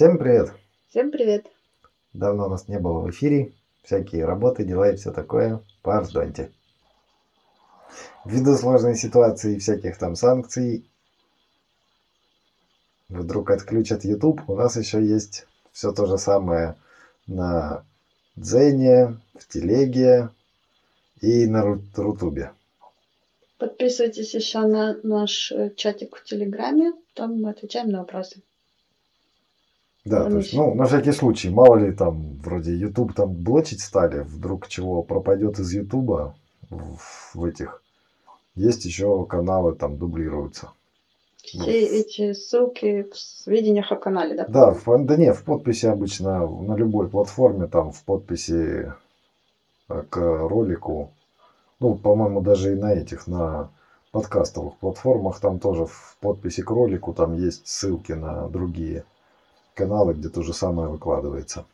Всем привет! Всем привет! Давно нас не было в эфире. Всякие работы, дела и все такое. Пардоньте. Ввиду сложной ситуации и всяких там санкций, вдруг отключат YouTube, у нас еще есть все то же самое на Дзене, в Телеге и на Рутубе. Подписывайтесь еще на наш э, чатик в Телеграме, там мы отвечаем на вопросы. Да, то есть, ну, на всякий случай, мало ли там, вроде YouTube там блочить стали, вдруг чего пропадет из YouTube в, в этих. Есть еще каналы там дублируются. Все ну, эти ссылки в сведениях о канале, да? Да, в, да не, в подписи обычно на любой платформе, там в подписи э, к ролику, ну, по-моему, даже и на этих, на подкастовых платформах, там тоже в подписи к ролику, там есть ссылки на другие каналы, где то же самое выкладывается.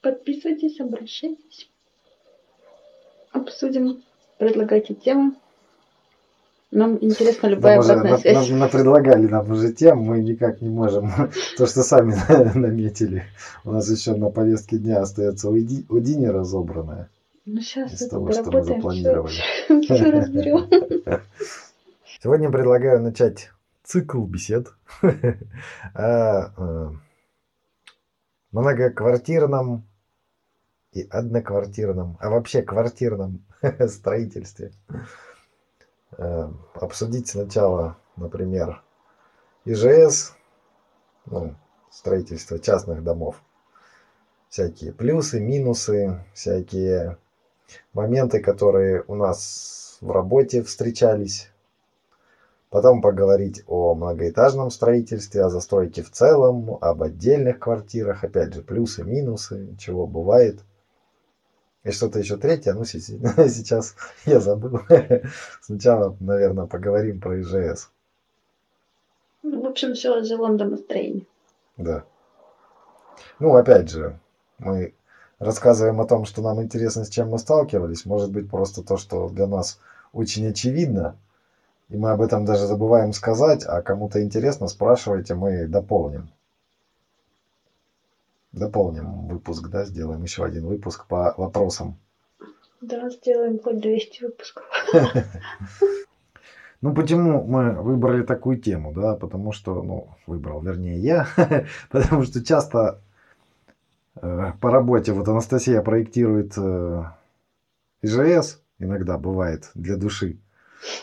Подписывайтесь, обращайтесь. Обсудим, предлагайте темы. Нам интересно любая нам обратная уже, связь. На, на, предлагали нам уже тем, мы никак не можем. То, что сами наметили. У нас еще на повестке дня остается Удини разобранное. Ну, сейчас из того, что мы запланировали. Все разберем. Сегодня предлагаю начать цикл бесед. О э, многоквартирном и одноквартирном, а вообще квартирном строительстве. Э, обсудить сначала, например, ИЖС, ну, строительство частных домов, всякие плюсы, минусы, всякие моменты, которые у нас в работе встречались Потом поговорить о многоэтажном строительстве, о застройке в целом, об отдельных квартирах, опять же, плюсы, минусы, чего бывает. И что-то еще третье, ну сейчас я забыл. Сначала, наверное, поговорим про ИЖС. Ну, в общем, все о жилом домостроении. Да. Ну, опять же, мы рассказываем о том, что нам интересно, с чем мы сталкивались. Может быть, просто то, что для нас очень очевидно, и мы об этом даже забываем сказать, а кому-то интересно, спрашивайте, мы дополним. Дополним выпуск, да, сделаем еще один выпуск по вопросам. Да, сделаем хоть 200 выпусков. Ну, почему мы выбрали такую тему, да, потому что, ну, выбрал, вернее, я, потому что часто э, по работе, вот Анастасия проектирует э, ИЖС, иногда бывает, для души,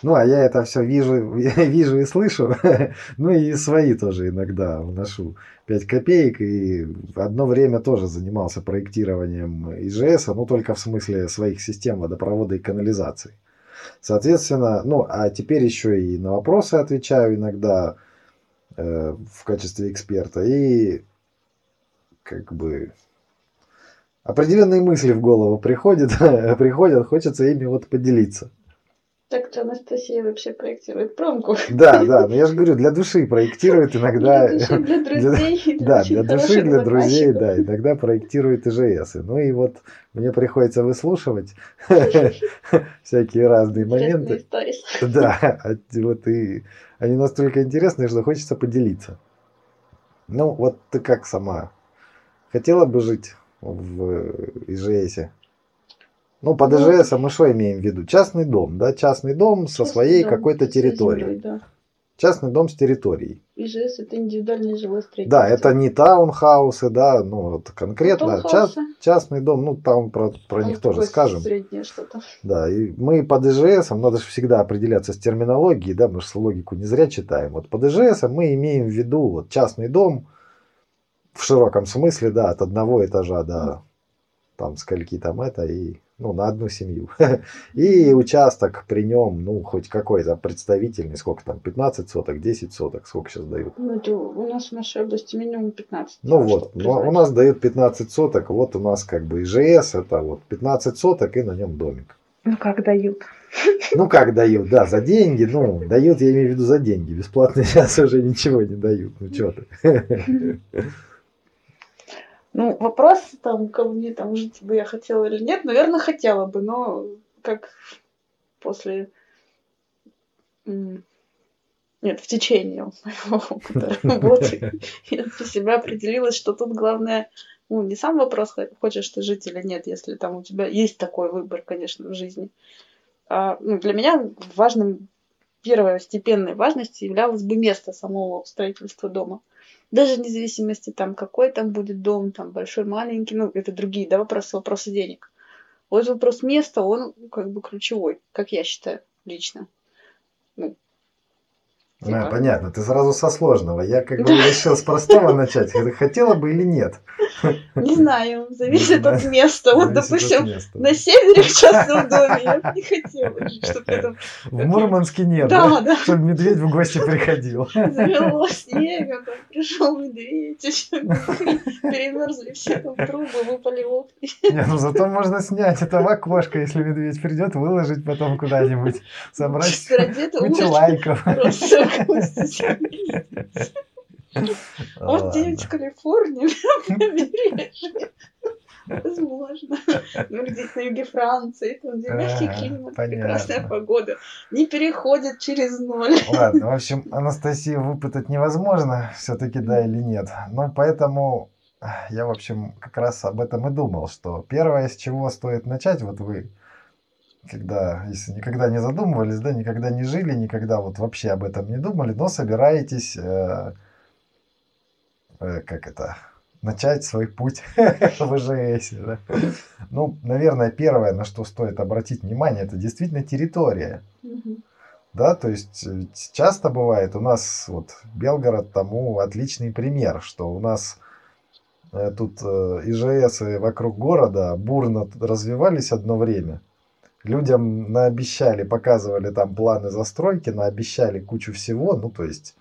ну, а я это все вижу, вижу и слышу. ну и свои тоже иногда вношу 5 копеек. И одно время тоже занимался проектированием ИЖС, ну только в смысле своих систем водопровода и канализации. Соответственно, ну а теперь еще и на вопросы отвечаю иногда э, в качестве эксперта. И как бы определенные мысли в голову приходят, приходят, хочется ими вот поделиться. Так-то Анастасия вообще проектирует промку. Да, да, но я же говорю, для души проектирует иногда. Для души, для друзей. Да, для души, для друзей, да, иногда проектирует ИЖС. Ну и вот мне приходится выслушивать всякие разные моменты. Да, вот и они настолько интересные, что хочется поделиться. Ну, вот ты как сама? Хотела бы жить в ИЖСе? Ну, по ДЖС а мы что имеем в виду? Частный дом, да? Частный дом со Частный своей какой-то территорией. да. Частный дом с территорией. ИЖС это индивидуальное жилое строительство. Да, это не таунхаусы, да, ну вот конкретно част, частный дом, ну там про, про а них тоже скажем. Среднее что-то. Да, и мы по ДЖС, надо же всегда определяться с терминологией, да, мы же логику не зря читаем. Вот по ДЖС мы имеем в виду вот частный дом в широком смысле, да, от одного этажа до там скольки там это и ну, на одну семью. И участок при нем, ну, хоть какой-то представительный, сколько там, 15 соток, 10 соток, сколько сейчас дают? Ну, это у нас в нашей области минимум 15. Ну вот, ну, у нас дают 15 соток, вот у нас как бы ИЖС, это вот 15 соток и на нем домик. Ну, как дают? Ну, как дают, да, за деньги, ну, дают, я имею в виду за деньги, бесплатно сейчас уже ничего не дают, ну, что ты. Ну, вопрос там, ко мне там жить бы я хотела или нет, наверное, хотела бы, но как после нет, в течение моего опыта работы, я для себя определилась, что тут главное, ну, не сам вопрос, хочешь ты жить или нет, если там у тебя есть такой выбор, конечно, в жизни. А, ну, для меня важным, первостепенной важностью являлось бы место самого строительства дома. Даже вне зависимости, там, какой там будет дом, там, большой, маленький, ну, это другие, да, вопросы, вопросы денег. Вот вопрос места, он как бы ключевой, как я считаю лично. Ну, а, понятно, ты сразу со сложного. Я как бы решил с простого начать. Хотела бы или нет? Не знаю, зависит от места. Вот, допустим, на севере в частном доме я бы не хотела, чтобы это... В Мурманске нет, да? да? Чтобы медведь в гости приходил. Завело снега, там пришел медведь, перемерзли все там трубы, выпали окна. Не, ну зато можно снять это в окошко, если медведь придет, выложить потом куда-нибудь, собрать кучу лайков. Просто вот где-нибудь в Калифорнии, на побережье. Возможно. Ну, где-то на юге Франции, там, где мягкий климат, прекрасная погода. Не переходит через ноль. Ладно, в общем, Анастасию выпытать невозможно, все-таки да или нет. Но поэтому я, в общем, как раз об этом и думал, что первое, с чего стоит начать, вот вы когда, если никогда не задумывались, да, никогда не жили, никогда вот вообще об этом не думали, но собираетесь, э, э, как это, начать свой путь в ИЖС. Да? Ну, наверное, первое, на что стоит обратить внимание, это действительно территория. Да, то есть э, часто бывает, у нас вот Белгород тому отличный пример, что у нас э, тут э, ИЖС вокруг города бурно развивались одно время – людям наобещали, показывали там планы застройки, наобещали кучу всего, ну то есть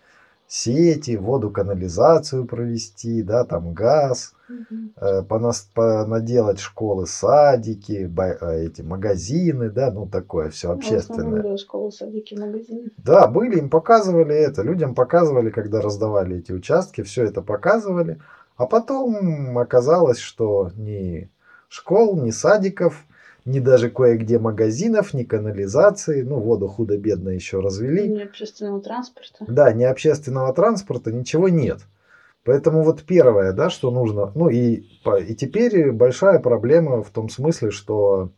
сети, воду, канализацию провести, да, там газ, угу. понас, понаделать школы, садики, э, эти магазины, да, ну такое все ну, общественное. Да, школы, садики, магазины. Да, были, им показывали это, людям показывали, когда раздавали эти участки, все это показывали, а потом оказалось, что ни школ, ни садиков, ни даже кое-где магазинов, ни канализации, ну, воду худо-бедно еще развели. Ни общественного транспорта. Да, ни общественного транспорта, ничего нет. Поэтому вот первое, да, что нужно, ну и, и теперь большая проблема в том смысле, что,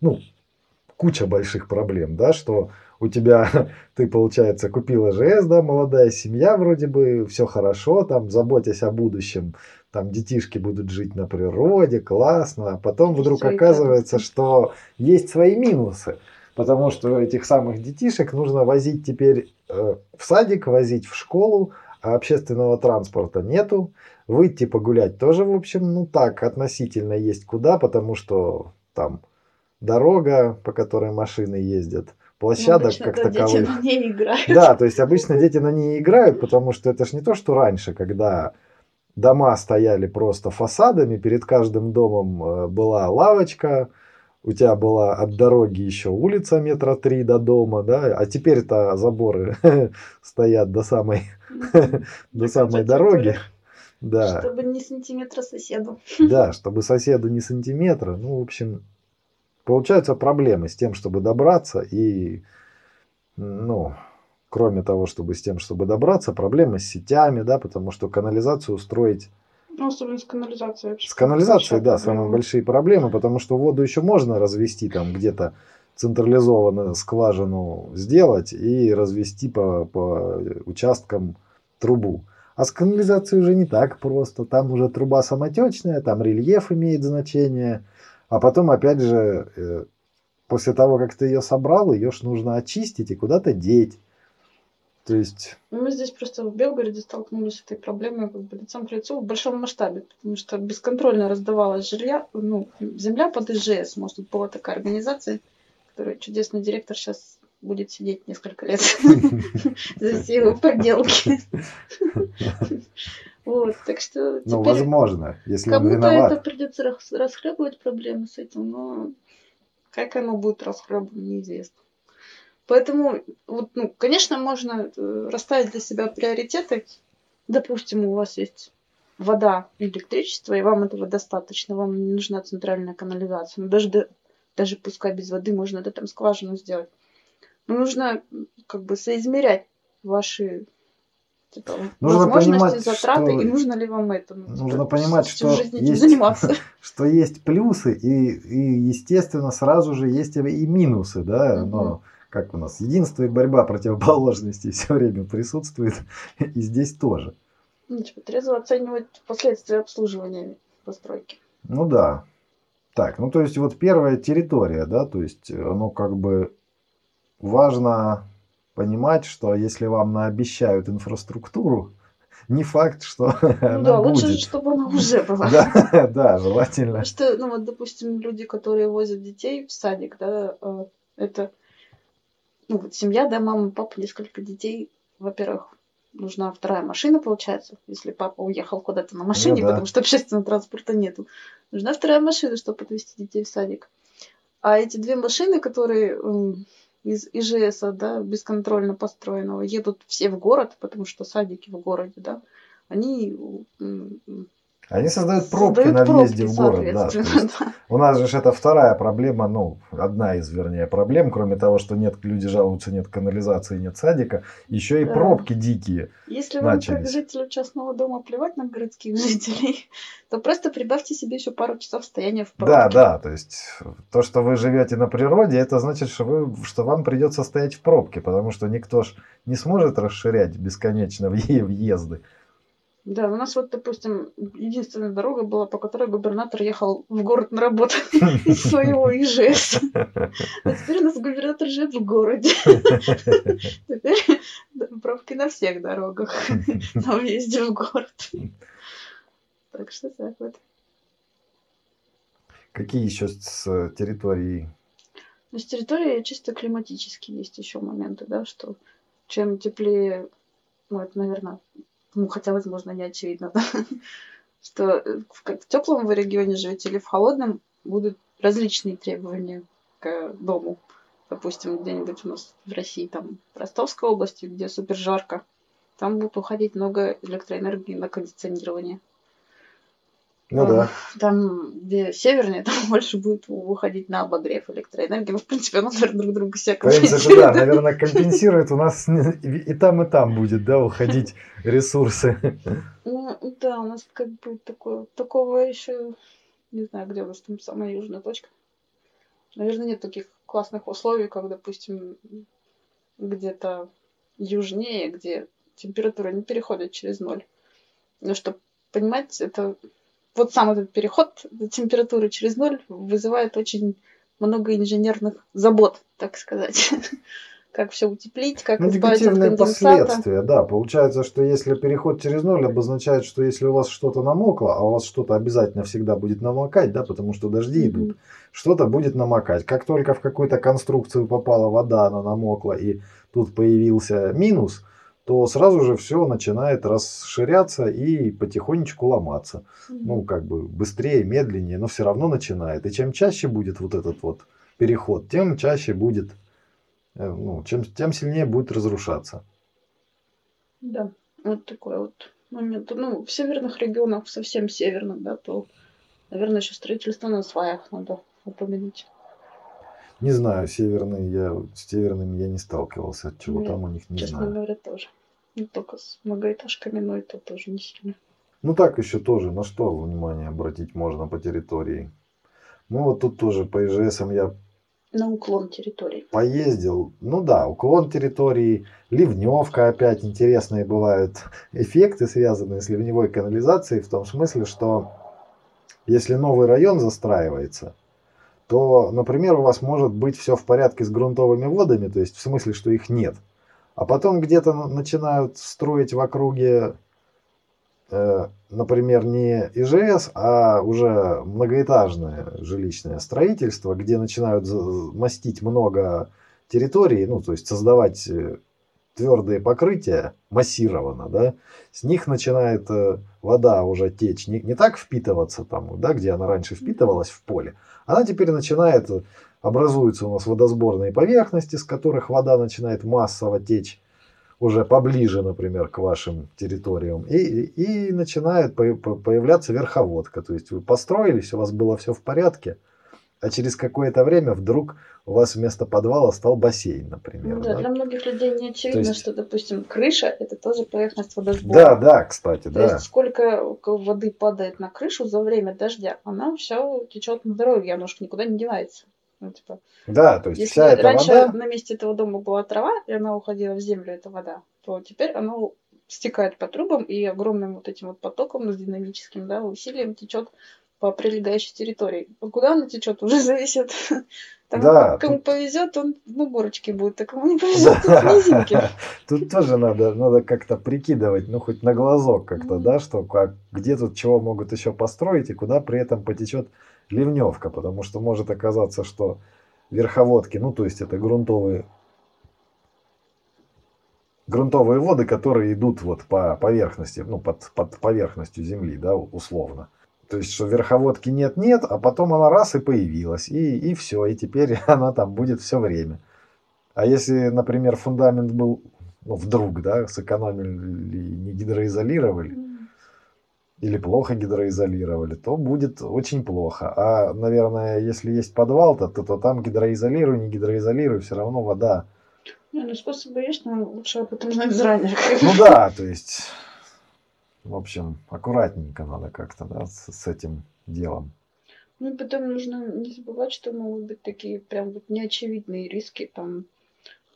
ну, куча больших проблем, да, что у тебя, ты, получается, купила ЖС, да, молодая семья, вроде бы, все хорошо, там, заботясь о будущем, там детишки будут жить на природе, классно, а потом вдруг оказывается, что есть свои минусы, потому что этих самых детишек нужно возить теперь э, в садик, возить в школу, а общественного транспорта нету, выйти погулять тоже, в общем, ну так, относительно есть куда, потому что там дорога, по которой машины ездят, площадок ну, как таковых. Дети на ней играют. Да, то есть обычно дети на ней играют, потому что это ж не то, что раньше, когда дома стояли просто фасадами, перед каждым домом э, была лавочка, у тебя была от дороги еще улица метра три до дома, да, а теперь-то заборы стоят до самой, до самой дороги. Да. Чтобы не сантиметра соседу. Да, чтобы соседу не сантиметра. Ну, в общем, получаются проблемы с тем, чтобы добраться и, ну, кроме того, чтобы с тем, чтобы добраться, проблемы с сетями, да, потому что канализацию устроить... Ну, особенно с канализацией. Вообще. С канализацией, да, самые большие проблемы, потому что воду еще можно развести там где-то централизованно скважину сделать и развести по, по участкам трубу. А с канализацией уже не так просто. Там уже труба самотечная, там рельеф имеет значение. А потом, опять же, э, после того, как ты ее собрал, ее ж нужно очистить и куда-то деть. То есть... Ну, мы здесь просто в Белгороде столкнулись с этой проблемой как бы лицом к лицу в большом масштабе, потому что бесконтрольно раздавалась жилья, ну, земля под ИЖС. Может, была такая организация, которая чудесный директор сейчас будет сидеть несколько лет за все его проделки. Вот, так что Ну, возможно, если он виноват. Кому-то это придется расхлебывать проблемы с этим, но как оно будет расхлебано, неизвестно. Поэтому, вот, ну, конечно, можно э, расставить для себя приоритеты. Допустим, у вас есть вода, электричество, и вам этого достаточно, вам не нужна центральная канализация. Но даже, даже пускай без воды можно это там скважину сделать. Но нужно как бы соизмерять ваши типа, Нужно возможности, понимать, затраты, что- и нужно ли вам это. Ну, типа, Нужно понимать, всю что жизнь есть- заниматься. что есть плюсы и, и естественно сразу же есть и минусы, да, Мгм. но как у нас единство и борьба противоположностей все время присутствует и здесь тоже. Ну, типа, трезво оценивать последствия обслуживания постройки. Ну да. Так, ну то есть вот первая территория, да, то есть оно как бы важно понимать, что если вам наобещают инфраструктуру, не факт, что Ну она да, лучше, будет. чтобы она уже была. Да, да, желательно. Потому что, ну вот, допустим, люди, которые возят детей в садик, да, э, это, ну вот семья, да, мама, папа, несколько детей, во-первых, нужна вторая машина, получается, если папа уехал куда-то на машине, да. потому что общественного транспорта нету. Нужна вторая машина, чтобы отвезти детей в садик. А эти две машины, которые из ИЖС, да, бесконтрольно построенного, едут все в город, потому что садики в городе, да, они Они создают пробки создают на пробки, въезде в город, да. да. У нас же это вторая проблема, ну, одна из, вернее, проблем, кроме того, что нет, люди жалуются, нет канализации, нет садика, еще и Да. пробки дикие. Если вам, как начались. жителю частного дома, плевать на городских жителей, то просто прибавьте себе еще пару часов стояния в пробке. Да, да, то есть то, что вы живете на природе, это значит, что, вы, что вам придется стоять в пробке, потому что никто ж не сможет расширять бесконечно въе- въезды. Да, у нас вот, допустим, единственная дорога была, по которой губернатор ехал в город на работу из своего ИЖС. А теперь у нас губернатор живет в городе. Теперь пробки на всех дорогах на въезде в город. Так что так вот. Какие еще с территории? Но с территории чисто климатические есть еще моменты, да, что чем теплее, ну, это, наверное, ну, хотя, возможно, не очевидно, да, что э, в, в теплом вы регионе живете или в холодном, будут различные требования к дому. Допустим, где-нибудь у нас в России, там, в Ростовской области, где супер жарко, там будет уходить много электроэнергии на кондиционирование. Ну да. Там, где севернее, там больше будет выходить на обогрев электроэнергии. Ну, в принципе, оно наверное, друг друга В принципе, да, компенсирует. наверное, компенсирует у нас и и там, и там будет, да, уходить ресурсы. Ну, да, у нас как бы такое, такого еще, не знаю, где у нас там самая южная точка. Наверное, нет таких классных условий, как, допустим, где-то южнее, где температура не переходит через ноль. Но чтобы понимать, это вот сам этот переход температуры через ноль вызывает очень много инженерных забот, так сказать. Как все утеплить, как Ну, избавиться от конденсата. последствия, да. Получается, что если переход через ноль обозначает, что если у вас что-то намокло, а у вас что-то обязательно всегда будет намокать, да, потому что дожди Мгм. идут, что-то будет намокать. Как только в какую-то конструкцию попала вода, она намокла, и тут появился минус, то сразу же все начинает расширяться и потихонечку ломаться. Ну, как бы быстрее, медленнее, но все равно начинает. И чем чаще будет вот этот вот переход, тем чаще будет, э, ну, чем, тем сильнее будет разрушаться. Да, вот такой вот момент. Ну, в северных регионах, совсем северных, да, то, наверное, еще строительство на сваях надо упомянуть. Не знаю, северные, я с северными я не сталкивался, от чего Нет, там у них не Честно знаю. говоря, тоже. Не только с многоэтажками, но это тоже не сильно. Ну так еще тоже, на что внимание обратить можно по территории. Ну вот тут тоже по ИЖСам я На уклон территории. поездил. Ну да, уклон территории, ливневка опять интересные бывают эффекты, связанные с ливневой канализацией, в том смысле, что если новый район застраивается, то, например, у вас может быть все в порядке с грунтовыми водами, то есть в смысле, что их нет. А потом где-то на- начинают строить в округе, э, например, не ИЖС, а уже многоэтажное жилищное строительство, где начинают мастить много территорий, ну, то есть создавать э, твердые покрытия массированно, да, с них начинает э, вода уже течь, не, не так впитываться там, да, где она раньше впитывалась в поле, она теперь начинает, э, образуются у нас водосборные поверхности, с которых вода начинает массово течь уже поближе, например, к вашим территориям, и, и начинает по- по- появляться верховодка, то есть вы построились, у вас было все в порядке, а через какое-то время вдруг у вас вместо подвала стал бассейн, например. Ну да, да? для многих людей не очевидно, То есть- что, допустим, крыша это тоже поверхность водосбора. Да, да, кстати, То да. есть сколько воды падает на крышу за время дождя, она все течет на дороге, оно же никуда не девается. Ну, типа, Да, то есть если вся эта раньше вода, на месте этого дома была трава, и она уходила в землю, эта вода, то теперь она стекает по трубам и огромным вот этим вот потоком с динамическим да, усилием течет по прилегающей территории. А куда она течет, уже зависит. Там Да, кому тут- повезет, он на горочке будет, а кому не повезет, Да. тут в низинке. Тут тоже надо, надо как-то прикидывать, ну хоть на глазок как-то, да, что как, где тут чего могут еще построить и куда при этом потечет ливневка, потому что может оказаться, что верховодки, ну то есть это грунтовые грунтовые воды, которые идут вот по поверхности, ну под, под поверхностью земли, да, условно. То есть, что верховодки нет-нет, а потом она раз и появилась, и, и все, и теперь она там будет все время. А если, например, фундамент был, ну, вдруг, да, сэкономили, не гидроизолировали, или плохо гидроизолировали, то будет очень плохо. А, наверное, если есть подвал, то, то, то там гидроизолируй, не гидроизолируй, все равно вода. Не, ну способы есть, но лучше об этом знать заранее. Ну да, то есть, в общем, аккуратненько надо как-то, да, с, с этим делом. Ну, и потом нужно не забывать, что могут быть такие прям вот неочевидные риски. Там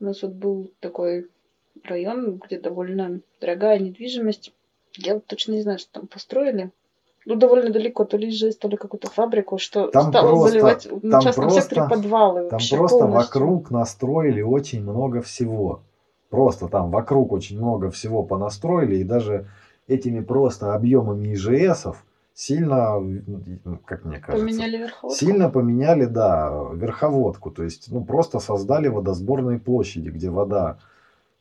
у нас вот был такой район, где довольно дорогая недвижимость. Я вот точно не знаю, что там построили. Ну, довольно далеко, то ли ЖЭС, то ли какую-то фабрику, что Там стало просто- заливать на там частном просто- секторе подвалы. Там просто полностью. вокруг настроили очень много всего. Просто там вокруг очень много всего понастроили, и даже этими просто объемами ИЖСов сильно, ну, как мне кажется, Поменяли верховодку. сильно поменяли, да, верховодку. То есть, ну, просто создали водосборные площади, где вода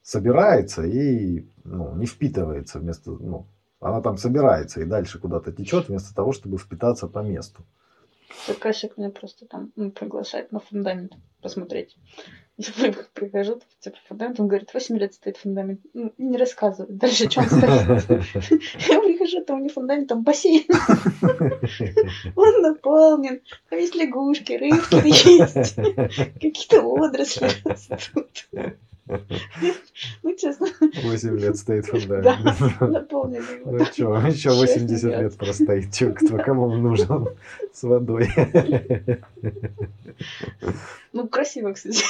собирается и ну, не впитывается вместо, ну, она там собирается и дальше куда-то течет, вместо того, чтобы впитаться по месту. Заказчик меня просто там ну, приглашает на фундамент посмотреть. Я при- прихожу, типа, фундамент, он говорит, 8 лет стоит фундамент. Ну, не рассказывает. Дальше что он стоит? Я прихожу, там не фундамент, там бассейн. Он наполнен. Там есть лягушки, рыбки есть. Какие-то водоросли растут. Ну, честно, 8 лет стоит Да. фундамент. наполненный Ну что, еще 80 лет простоит. Чё, кто, кому нужен с водой? Ну, красиво, кстати.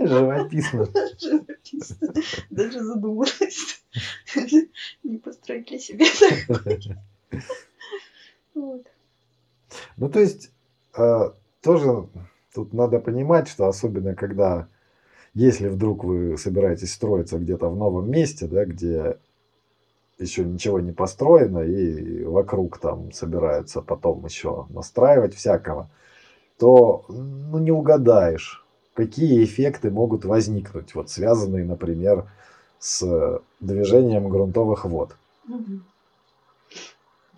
Живописно. Живописно. Даже задумалась. Не построить ли себе. Вот. Ну, то есть, э, тоже тут надо понимать, что особенно когда, если вдруг вы собираетесь строиться где-то в новом месте, да, где еще ничего не построено, и вокруг там собираются потом еще настраивать всякого, то ну, не угадаешь, какие эффекты могут возникнуть, вот связанные, например, с движением грунтовых вод. Мгм.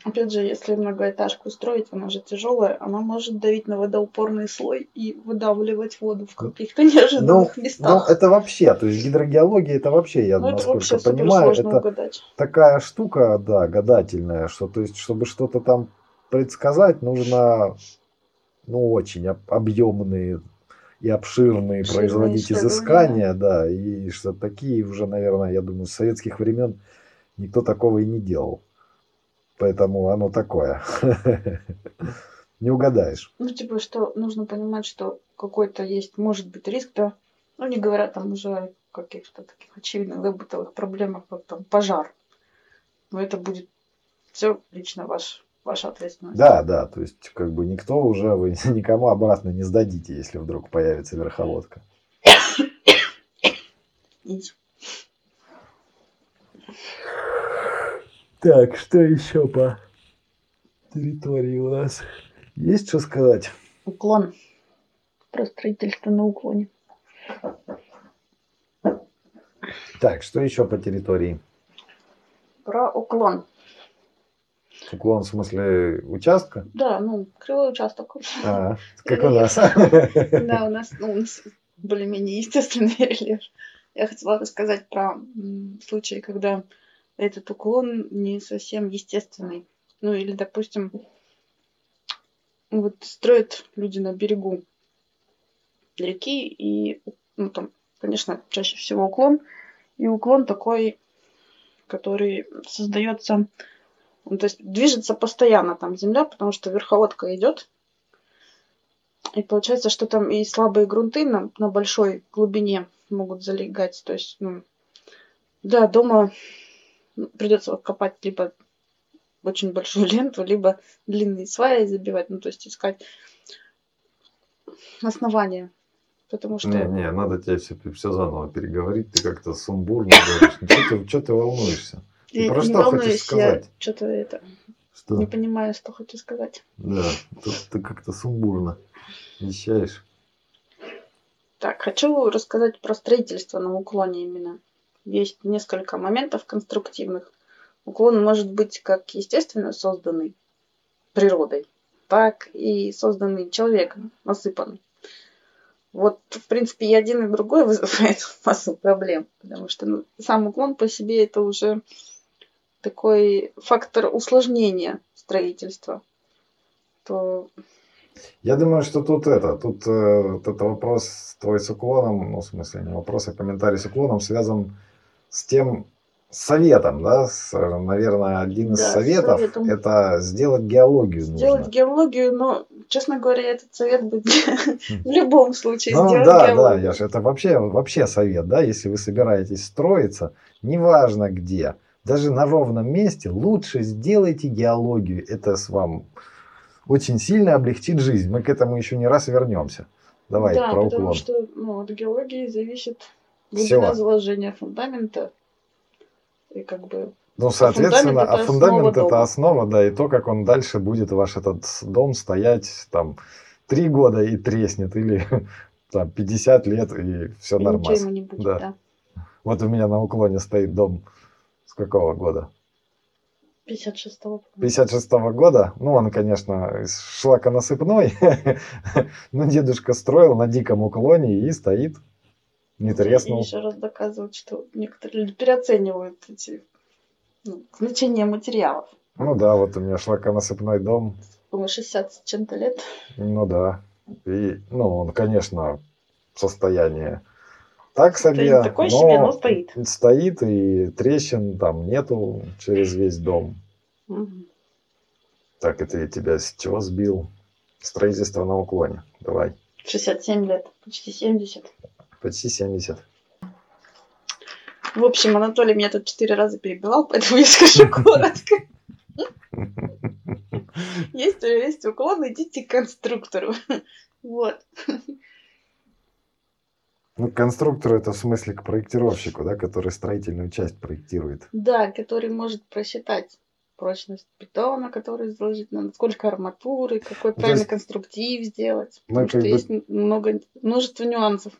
Опять же, если многоэтажку строить, она же тяжелая, она может давить на водоупорный слой и выдавливать воду в каких-то Ну, неожиданных ну, местах. это вообще, то есть гидрогеология, это вообще, я Ну, это насколько супер понимаю, это угадать. такая штука, да, гадательная, что, то есть, чтобы что-то там предсказать, нужно, ну, очень об- объемные и обширные Обширные производить изыскания, да, и что такие уже, наверное, я думаю, с советских времен никто такого и не делал. Поэтому оно такое. Не угадаешь. Ну, типа, что нужно понимать, что какой-то есть, может быть, риск, да. Ну, не говоря там уже о каких-то таких очевидных да, бытовых проблемах, как там пожар. Но это будет все лично ваш, ваша ответственность. Да, да, то есть как бы никто уже, вы никому обратно не сдадите, если вдруг появится верховодка. Иди. Так, что еще по территории у нас? Есть что сказать? Уклон. Про строительство на уклоне. Так, что еще по территории? Про уклон. Уклон в смысле участка? Да, ну, кривой участок. А, как у нас. Да, у нас, ну, у нас более-менее естественный рельеф. Я хотела рассказать про м, случаи, когда этот уклон не совсем естественный. Ну, или, допустим, вот строят люди на берегу реки, и, ну, там, конечно, чаще всего уклон, и уклон такой, который создается, ну, то есть движется постоянно там земля, потому что верховодка идет, и получается, что там и слабые грунты на, на большой глубине могут залегать. То есть, ну, да, дома придется копать либо очень большую ленту, либо длинные сваи забивать, ну, то есть искать основания. Потому что... Не, не, надо тебе все, все заново переговорить, ты как-то сумбурно говоришь. Ну, что ты, что ты волнуешься? Ты про что хочешь сказать? Что-то это Что? не понимаю, что хочу сказать. Да, тут ты как-то сумбурно вещаешь. Так, хочу рассказать про строительство на уклоне именно. Есть несколько моментов конструктивных. Уклон может быть как естественно созданный природой, так и созданный человеком, насыпанный. Вот, в принципе, и один, и другой вызывает массу проблем, потому что ну, сам уклон по себе это уже такой фактор усложнения строительства. То Я думаю, что тут это, тут э, вот это вопрос твой с уклоном, ну, в смысле, не вопрос, а комментарий с уклоном связан с тем советом, да, с, наверное, один из Да, советов советом. это сделать геологию сделать нужно. геологию, но, честно говоря, этот совет бы в любом случае Ну сделать да, да, геологию. Яш, это вообще, вообще совет, да, если вы собираетесь строиться, неважно где, даже на ровном месте, лучше сделайте геологию. Это с вам очень сильно облегчит жизнь. Мы к этому еще не раз вернемся. Давай да, про потому уклон. что ну, от геологии зависит Глубина заложения фундамента. И как бы Ну, соответственно, фундамент это а фундамент это дома. основа, да, и то, как он дальше будет ваш этот дом стоять там три года и треснет, или там 50 лет и все и ничего нормально. ему не будет, Да. да. Вот у меня на уклоне стоит дом с какого года? 56-го. 56 года. Ну, он, конечно, из шлаконасыпной, но дедушка строил на диком уклоне и стоит, не И треснул. еще раз доказывают, что некоторые люди переоценивают эти ну, значение материалов. Ну да, вот у меня шлаконасыпной дом, По 60 с чем-то лет. ну да. И, ну, он, конечно, в состоянии так себе, такой себе, но стоит. стоит, и трещин там нету через весь дом. Мгм. Так, это я тебя с чего сбил? Строительство на уклоне. Давай. 67 лет, почти 70. Почти 70. В общем, Анатолий меня тут четыре раза перебивал, поэтому я скажу коротко. Есть, есть уклон, идите к конструктору. Вот. Ну, к конструктору это в смысле к проектировщику, да, который строительную часть проектирует. Да, который может просчитать прочность бетона, который заложить надо, сколько арматуры, какой Ну, то правильный есть конструктив сделать. мы Потому что бы- есть много, множество нюансов.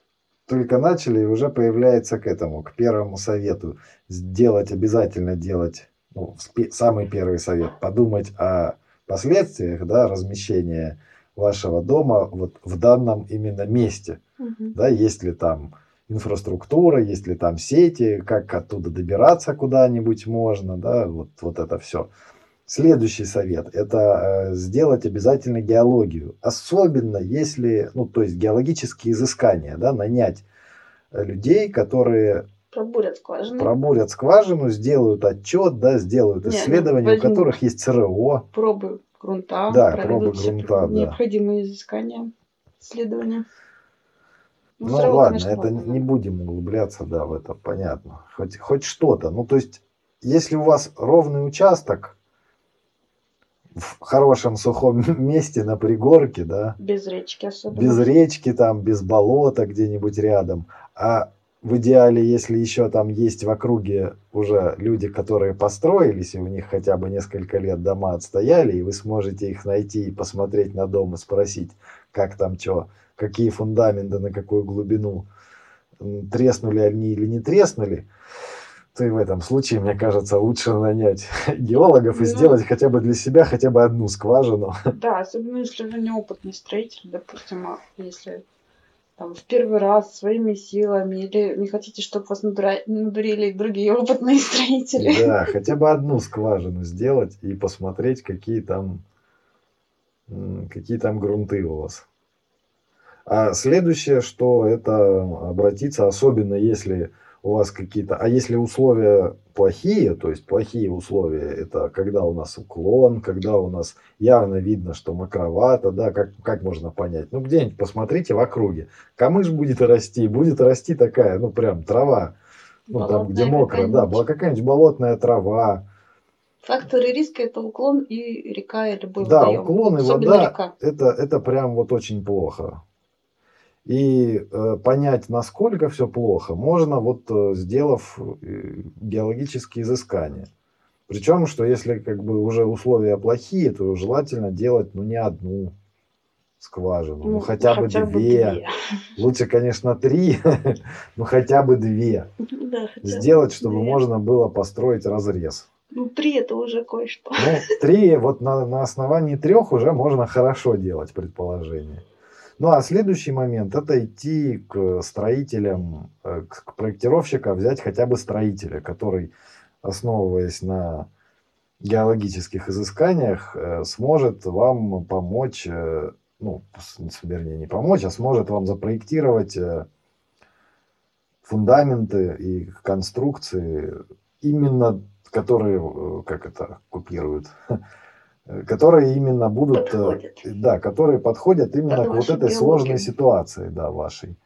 Только начали, и уже появляется к этому, к первому совету. Сделать, обязательно делать, ну, самый первый совет, подумать о последствиях, да, размещения вашего дома вот в данном именно месте. Мгм. да, есть ли там инфраструктура, есть ли там сети, как оттуда добираться куда-нибудь можно, да, вот, вот это все. Следующий совет – это э, сделать обязательно геологию, особенно если, ну, то есть геологические изыскания, да, нанять э, людей, которые Пробурят скважины, пробурят скважину, сделают отчет, да, сделают Не, ну, исследования, у которых есть ЦРО, пробы грунта, Да, пробы грунта, да. необходимые изыскания, исследования. Ну, равно, ладно, конечно, это ладно, не будем углубляться, да, в это понятно. Хоть, хоть что-то. Ну, то есть, если у вас ровный участок в хорошем сухом месте на пригорке, да, Без речки особенно. без речки там, без болота где-нибудь рядом, а в идеале, если еще там есть в округе уже люди, которые построились, и у них хотя бы несколько лет дома отстояли, и вы сможете их найти и посмотреть на дом и спросить, как там что, какие фундаменты, на какую глубину, треснули они или не треснули, и в этом случае, мне кажется, лучше нанять геологов и Ну. сделать хотя бы для себя хотя бы одну скважину. Да, особенно если вы неопытный строитель, допустим, а если там в первый раз своими силами или не хотите, чтобы вас надура- надурили другие опытные строители. Да, хотя бы одну скважину сделать и посмотреть, какие там какие там грунты у вас. А следующее, что это обратиться, особенно если у вас какие-то... А если условия плохие, то есть плохие условия, это когда у нас уклон, когда у нас явно видно, что мокровато, да, как, как можно понять? Ну, где-нибудь посмотрите в округе. Камыш будет расти, будет расти такая, ну, прям трава, ну, там, где Болотная мокро, да, была какая-нибудь болотная трава. Факторы риска это уклон и река и любой Да, водоем. уклон и Особенно вода, река. это, это прям вот очень плохо. И э, понять, насколько все плохо, можно вот э, сделав э, геологические изыскания. Причем, что если как бы уже условия плохие, то желательно делать ну не одну скважину, ну, хотя, бы две. Лучше, конечно, три, но хотя бы две. Да, хотя бы Сделать, чтобы две. можно было построить разрез. Ну, три это уже кое-что. Ну, три, вот на, на основании трех уже можно хорошо делать предположение. Ну, а следующий момент – это идти к строителям, э, к проектировщику, взять хотя бы строителя, который, основываясь на геологических изысканиях, э, сможет вам помочь, э, ну, вернее, не помочь, а сможет вам запроектировать фундаменты и конструкции, именно которые, как это, купируют, которые именно будут, э, Подходят. да, которые подходят именно Под к вот этой сложной геологию. ситуации, да, вашей.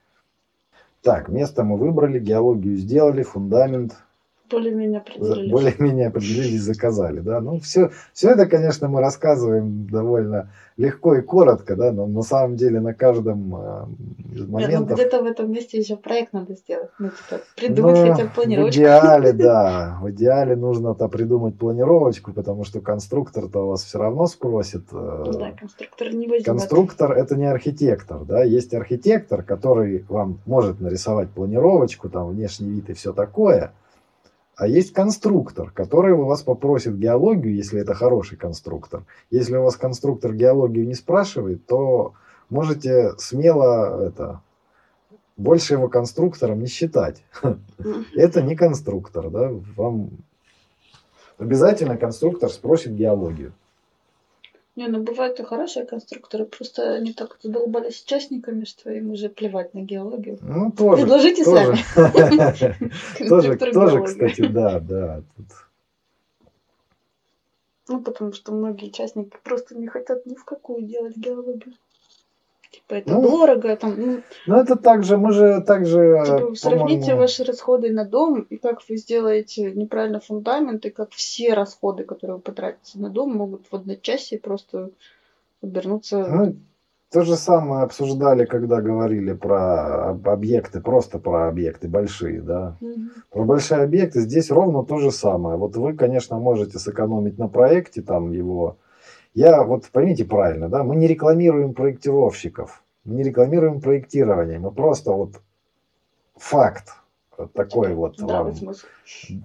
Так, место мы выбрали, геологию сделали, фундамент, Более-менее определились. более-менее определились, заказали, да. Ну, все, все это, конечно, мы рассказываем довольно легко и коротко, да, но на самом деле на каждом э, из ну моментов где-то в этом месте еще проект надо сделать. Ну, типа, придумать Ну, хотя бы В планировочку. идеале, да. В идеале нужно-то придумать планировочку, потому что конструктор-то у вас все равно спросит. э, Да, конструктор не возьмет. Конструктор это не архитектор, да, есть архитектор, который вам может нарисовать планировочку, там внешний вид и все такое, а есть конструктор, который у вас попросит геологию, если это хороший конструктор. Если у вас конструктор геологию не спрашивает, то можете смело это больше его конструктором не считать. Это не конструктор, да, вам обязательно конструктор спросит геологию. Не, ну бывают и хорошие конструкторы, просто они так задолбались частниками, что им уже плевать на геологию. Ну, тоже. Предложите тоже. сами. Тоже, тоже, кстати, да, да. тут. Ну, потому что многие частники просто не хотят ни в какую делать геологию. Типа, это Ну, дорого, там, ну, Ну, это также, мы же также, типа, сравните ваши расходы на дом, и как вы сделаете неправильно фундамент, и как все расходы, которые вы потратите на дом, могут в одночасье просто обернуться... ну, то же самое обсуждали, когда говорили про об- объекты, просто про объекты большие, да. Мгм. Про большие объекты здесь ровно то же самое. Вот вы, конечно, можете сэкономить на проекте, там его. Я, вот поймите правильно, да, мы не рекламируем проектировщиков, мы не рекламируем проектирование, мы просто вот факт такой вот Здравый вам.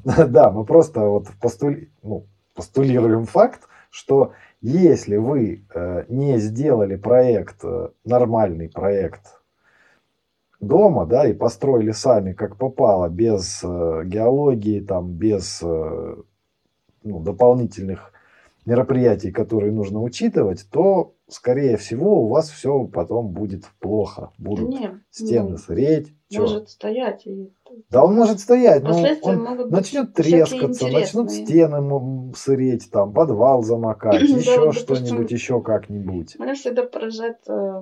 Да, мы просто вот постули- ну, постулируем факт, что если вы э, не сделали проект, э, нормальный проект дома, да, и построили сами как попало, без э, геологии, там, без э, ну, дополнительных мероприятий, которые нужно учитывать, то, скорее всего, у вас все потом будет плохо. Будут Не, стены ну, сыреть. чё? может стоять. И... Да, он может стоять, но он могут начнет трескаться, начнут стены сыреть, там, подвал замокать, еще что-нибудь, еще как-нибудь. Меня всегда поражает, э,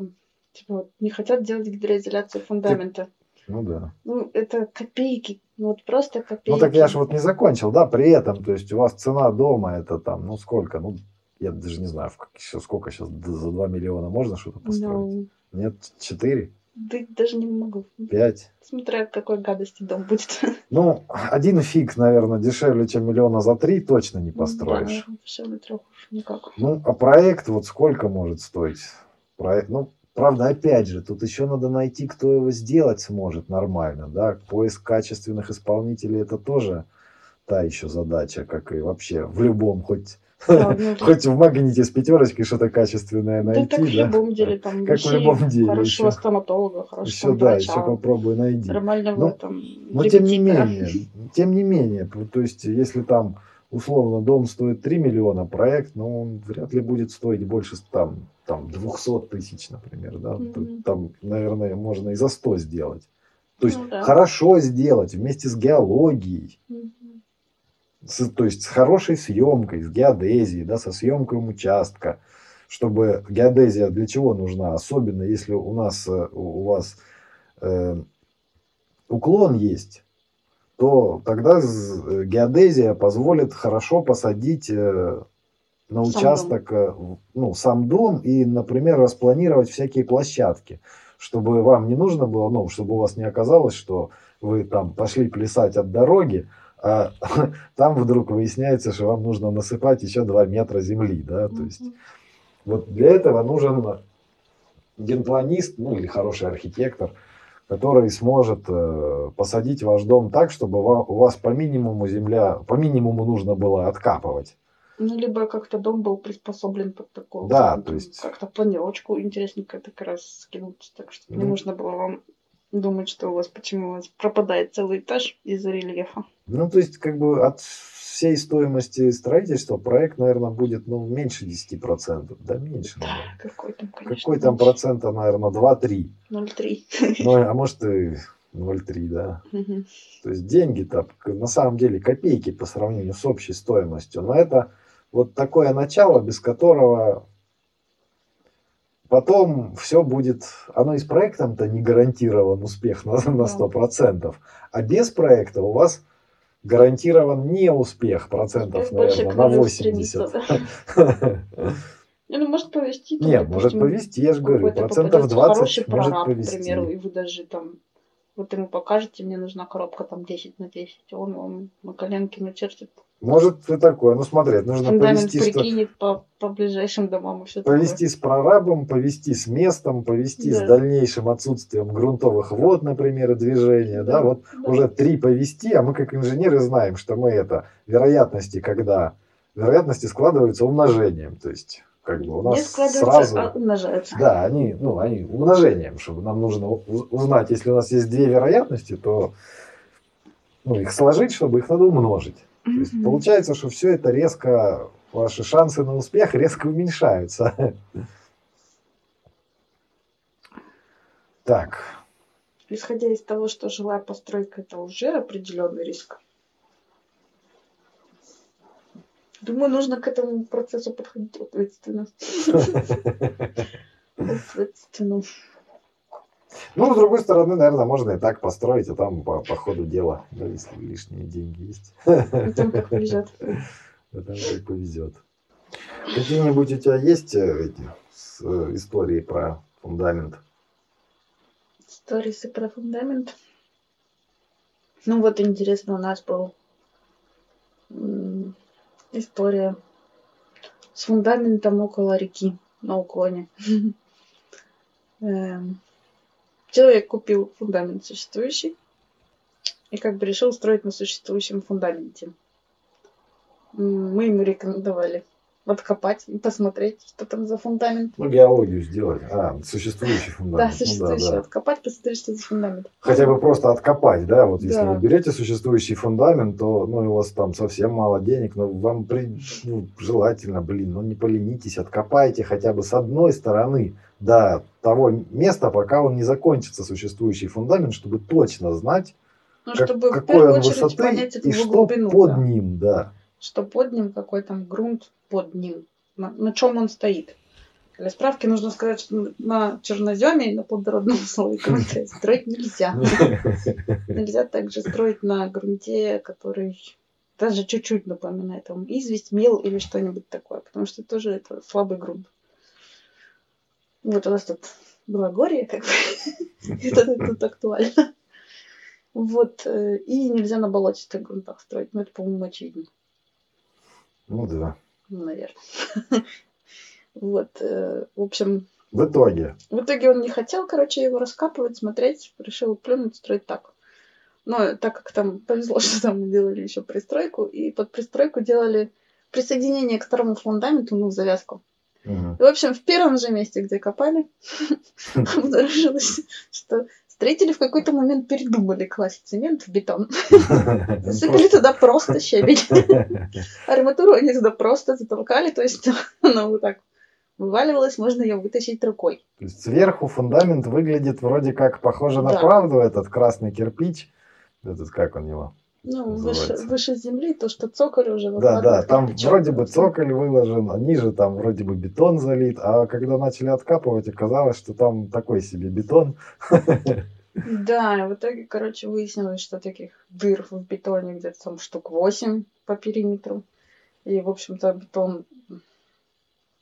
типа, не хотят делать гидроизоляцию фундамента. Ну да. Ну, это копейки, вот просто копейки. Ну так я же вот не закончил, да, при этом, то есть у вас цена дома это там, ну сколько, ну я даже не знаю, сколько сейчас за 2 миллиона можно что-то построить? Ну, Нет, 4, да даже не могу. 5. Смотря какой гадости дом будет. Ну, один фиг, наверное, дешевле, чем миллиона за три точно не построишь. Да, дешевле трех уж никак. Ну, а проект вот сколько может стоить? Проект, ну, правда, опять же, тут еще надо найти, кто его сделать сможет нормально, да. Поиск качественных исполнителей это тоже та еще задача, как и вообще в любом, хоть, Да, ну, хоть в магните с пятерочкой что-то качественное Да найти, так в да. любом деле, там, Как в ищи любом деле, хорошего еще- стоматолога, хорошего Еще, да, еще попробуй найди. нормального Ну, там Но тем не менее, тем не менее, то есть если там условно дом стоит 3 миллиона, проект, ну, он вряд ли будет стоить больше там, там 200 тысяч, например, да, Мгм. там, наверное, можно и за 100 сделать. То есть Ну да. хорошо сделать вместе с геологией, Мгм. с- то есть с хорошей съемкой, с геодезией, да, со съемкой участка, чтобы геодезия для чего нужна, особенно если у нас э, у вас э, уклон есть, то тогда э, геодезия позволит хорошо посадить э, на Сам участок э, в- ну, сам дом и, например, распланировать всякие площадки, чтобы вам не нужно было, ну, чтобы у вас не оказалось, что вы там пошли плясать от дороги, а там вдруг выясняется, что вам нужно насыпать еще 2 метра земли, да, то есть. Вот для этого нужен генпланист, ну или хороший архитектор, который сможет э, посадить ваш дом так, чтобы у вас по минимуму земля, по минимуму нужно было откапывать. Ну, либо как-то дом был приспособлен под такое. Да, там то есть- Как-то планировочку интересненько так раз скинуть, так что не Ну. нужно было вам думать, что у вас почему у вас пропадает целый этаж из-за рельефа. Ну, то есть, как бы от всей стоимости строительства проект, наверное, будет ну, меньше 10%. Да, меньше. Да, наверное. какой там, конечно. Какой там процента, наверное, 2-3. 0,3. Ну, а может и 0,3, да. Мгм. То есть деньги-то на самом деле копейки по сравнению с общей стоимостью. Но это вот такое начало, без которого потом все будет... Оно и с проектом-то не гарантирован успех на, на 100%. А без проекта у вас гарантирован не успех процентов, больше наверное, на к нулю 80. стремится, Не, ну может повести. там, Не, может повести, я же говорю, процентов попадется 20 хороший может прораб, к повести. примеру, и вы даже там вот ему покажете, мне нужна коробка там 10 на 10, и он вам на коленке начертит. Может и такое. Ну смотри, нужно Фундамент повести, что прикинет по, по ближайшим домам и все Повести с прорабом, повести с местом, повести с Да. дальнейшим отсутствием грунтовых вод, например, и движения. Да, вот уже три повести, а мы как инженеры знаем, что мы это вероятности, когда вероятности складываются умножением. То есть, как бы у нас сразу. а умножается. Да, они, ну, они умножением, чтобы нам нужно узнать, если у нас есть две вероятности, то ну, их сложить, чтобы их надо умножить. То есть получается, что все это резко, ваши шансы на успех резко уменьшаются. Так, Исходя из того, что жилая постройка это уже определенный риск. Думаю, нужно к этому процессу подходить ответственно. Ответственно. Ну, с другой стороны, наверное, можно и так построить, а там по, по ходу дела, да, если лишние деньги есть, там как повезет. как повезет. Какие-нибудь у тебя есть э, эти с- э, истории про фундамент? Сторисы про фундамент. Ну вот интересно, у нас был история с фундаментом около реки на уклоне. Человек купил фундамент существующий и как бы решил строить на существующем фундаменте. Мы ему рекомендовали откопать и посмотреть, что там за фундамент. Ну, геологию сделать. А, существующий Да, фундамент. Ну существующий. да. Откопать, посмотреть, что за фундамент. Хотя бы просто откопать, да, вот если Да. вы берете существующий фундамент, то, ну, и у вас там совсем мало денег, но вам при- ну, желательно, блин, ну, не поленитесь, откопайте хотя бы с одной стороны до того места, пока он не закончится, существующий фундамент, чтобы точно знать, Ну, как- чтобы какой он высоты понять и что глубину. под да. ним, да. Что под ним, какой там грунт под ним, на, на чем он стоит. Для справки нужно сказать, что на черноземе и на плодородном слое грунта строить нельзя. Нельзя также строить на грунте, который даже чуть-чуть напоминает там известь, мел или что-нибудь такое, потому что тоже это слабый грунт. Вот у нас тут Белогорье, как бы, это тут актуально. Вот, э, и нельзя на болотистых грунтах строить, ну это, по-моему, очевидно. Ну да. Ну, наверное. Вот, э, в общем, В итоге, в итоге он не хотел, короче, его раскапывать, смотреть, решил плюнуть, строить так. Но так как там повезло, что там делали еще пристройку, и под пристройку делали присоединение к старому фундаменту, ну, завязку. И, в общем, в первом же месте, где копали, обнаружилось, что Строители в какой-то момент передумали класть цемент в бетон. Засыпали туда просто щебень. Арматуру они туда просто затолкали, то есть она вот так вываливалась, можно ее вытащить рукой. То есть сверху фундамент выглядит вроде как похоже на правду, этот красный кирпич. Этот как он его? Ну, выше, выше земли, то, что цоколь уже Да, да, там кирпичом. вроде бы цоколь выложен, а ниже там вроде бы бетон залит, а когда начали откапывать, оказалось, что там такой себе бетон. Да, в итоге, короче, выяснилось, что таких дыр в бетоне где-то там штук 8 по периметру. И, в общем-то, бетон,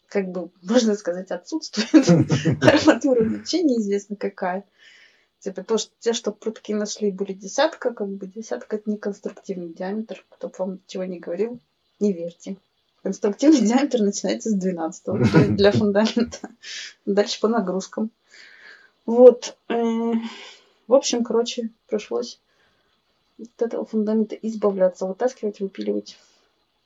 как бы, можно сказать, отсутствует. Арматура вообще неизвестно какая. Типа то, что те, что прутки нашли, были десятка, как бы десятка это не конструктивный диаметр. Кто вам чего не говорил, не верьте. Конструктивный диаметр начинается с 12 для фундамента. Дальше по нагрузкам. Вот. Э, в общем, короче, пришлось от этого фундамента избавляться, вытаскивать, выпиливать.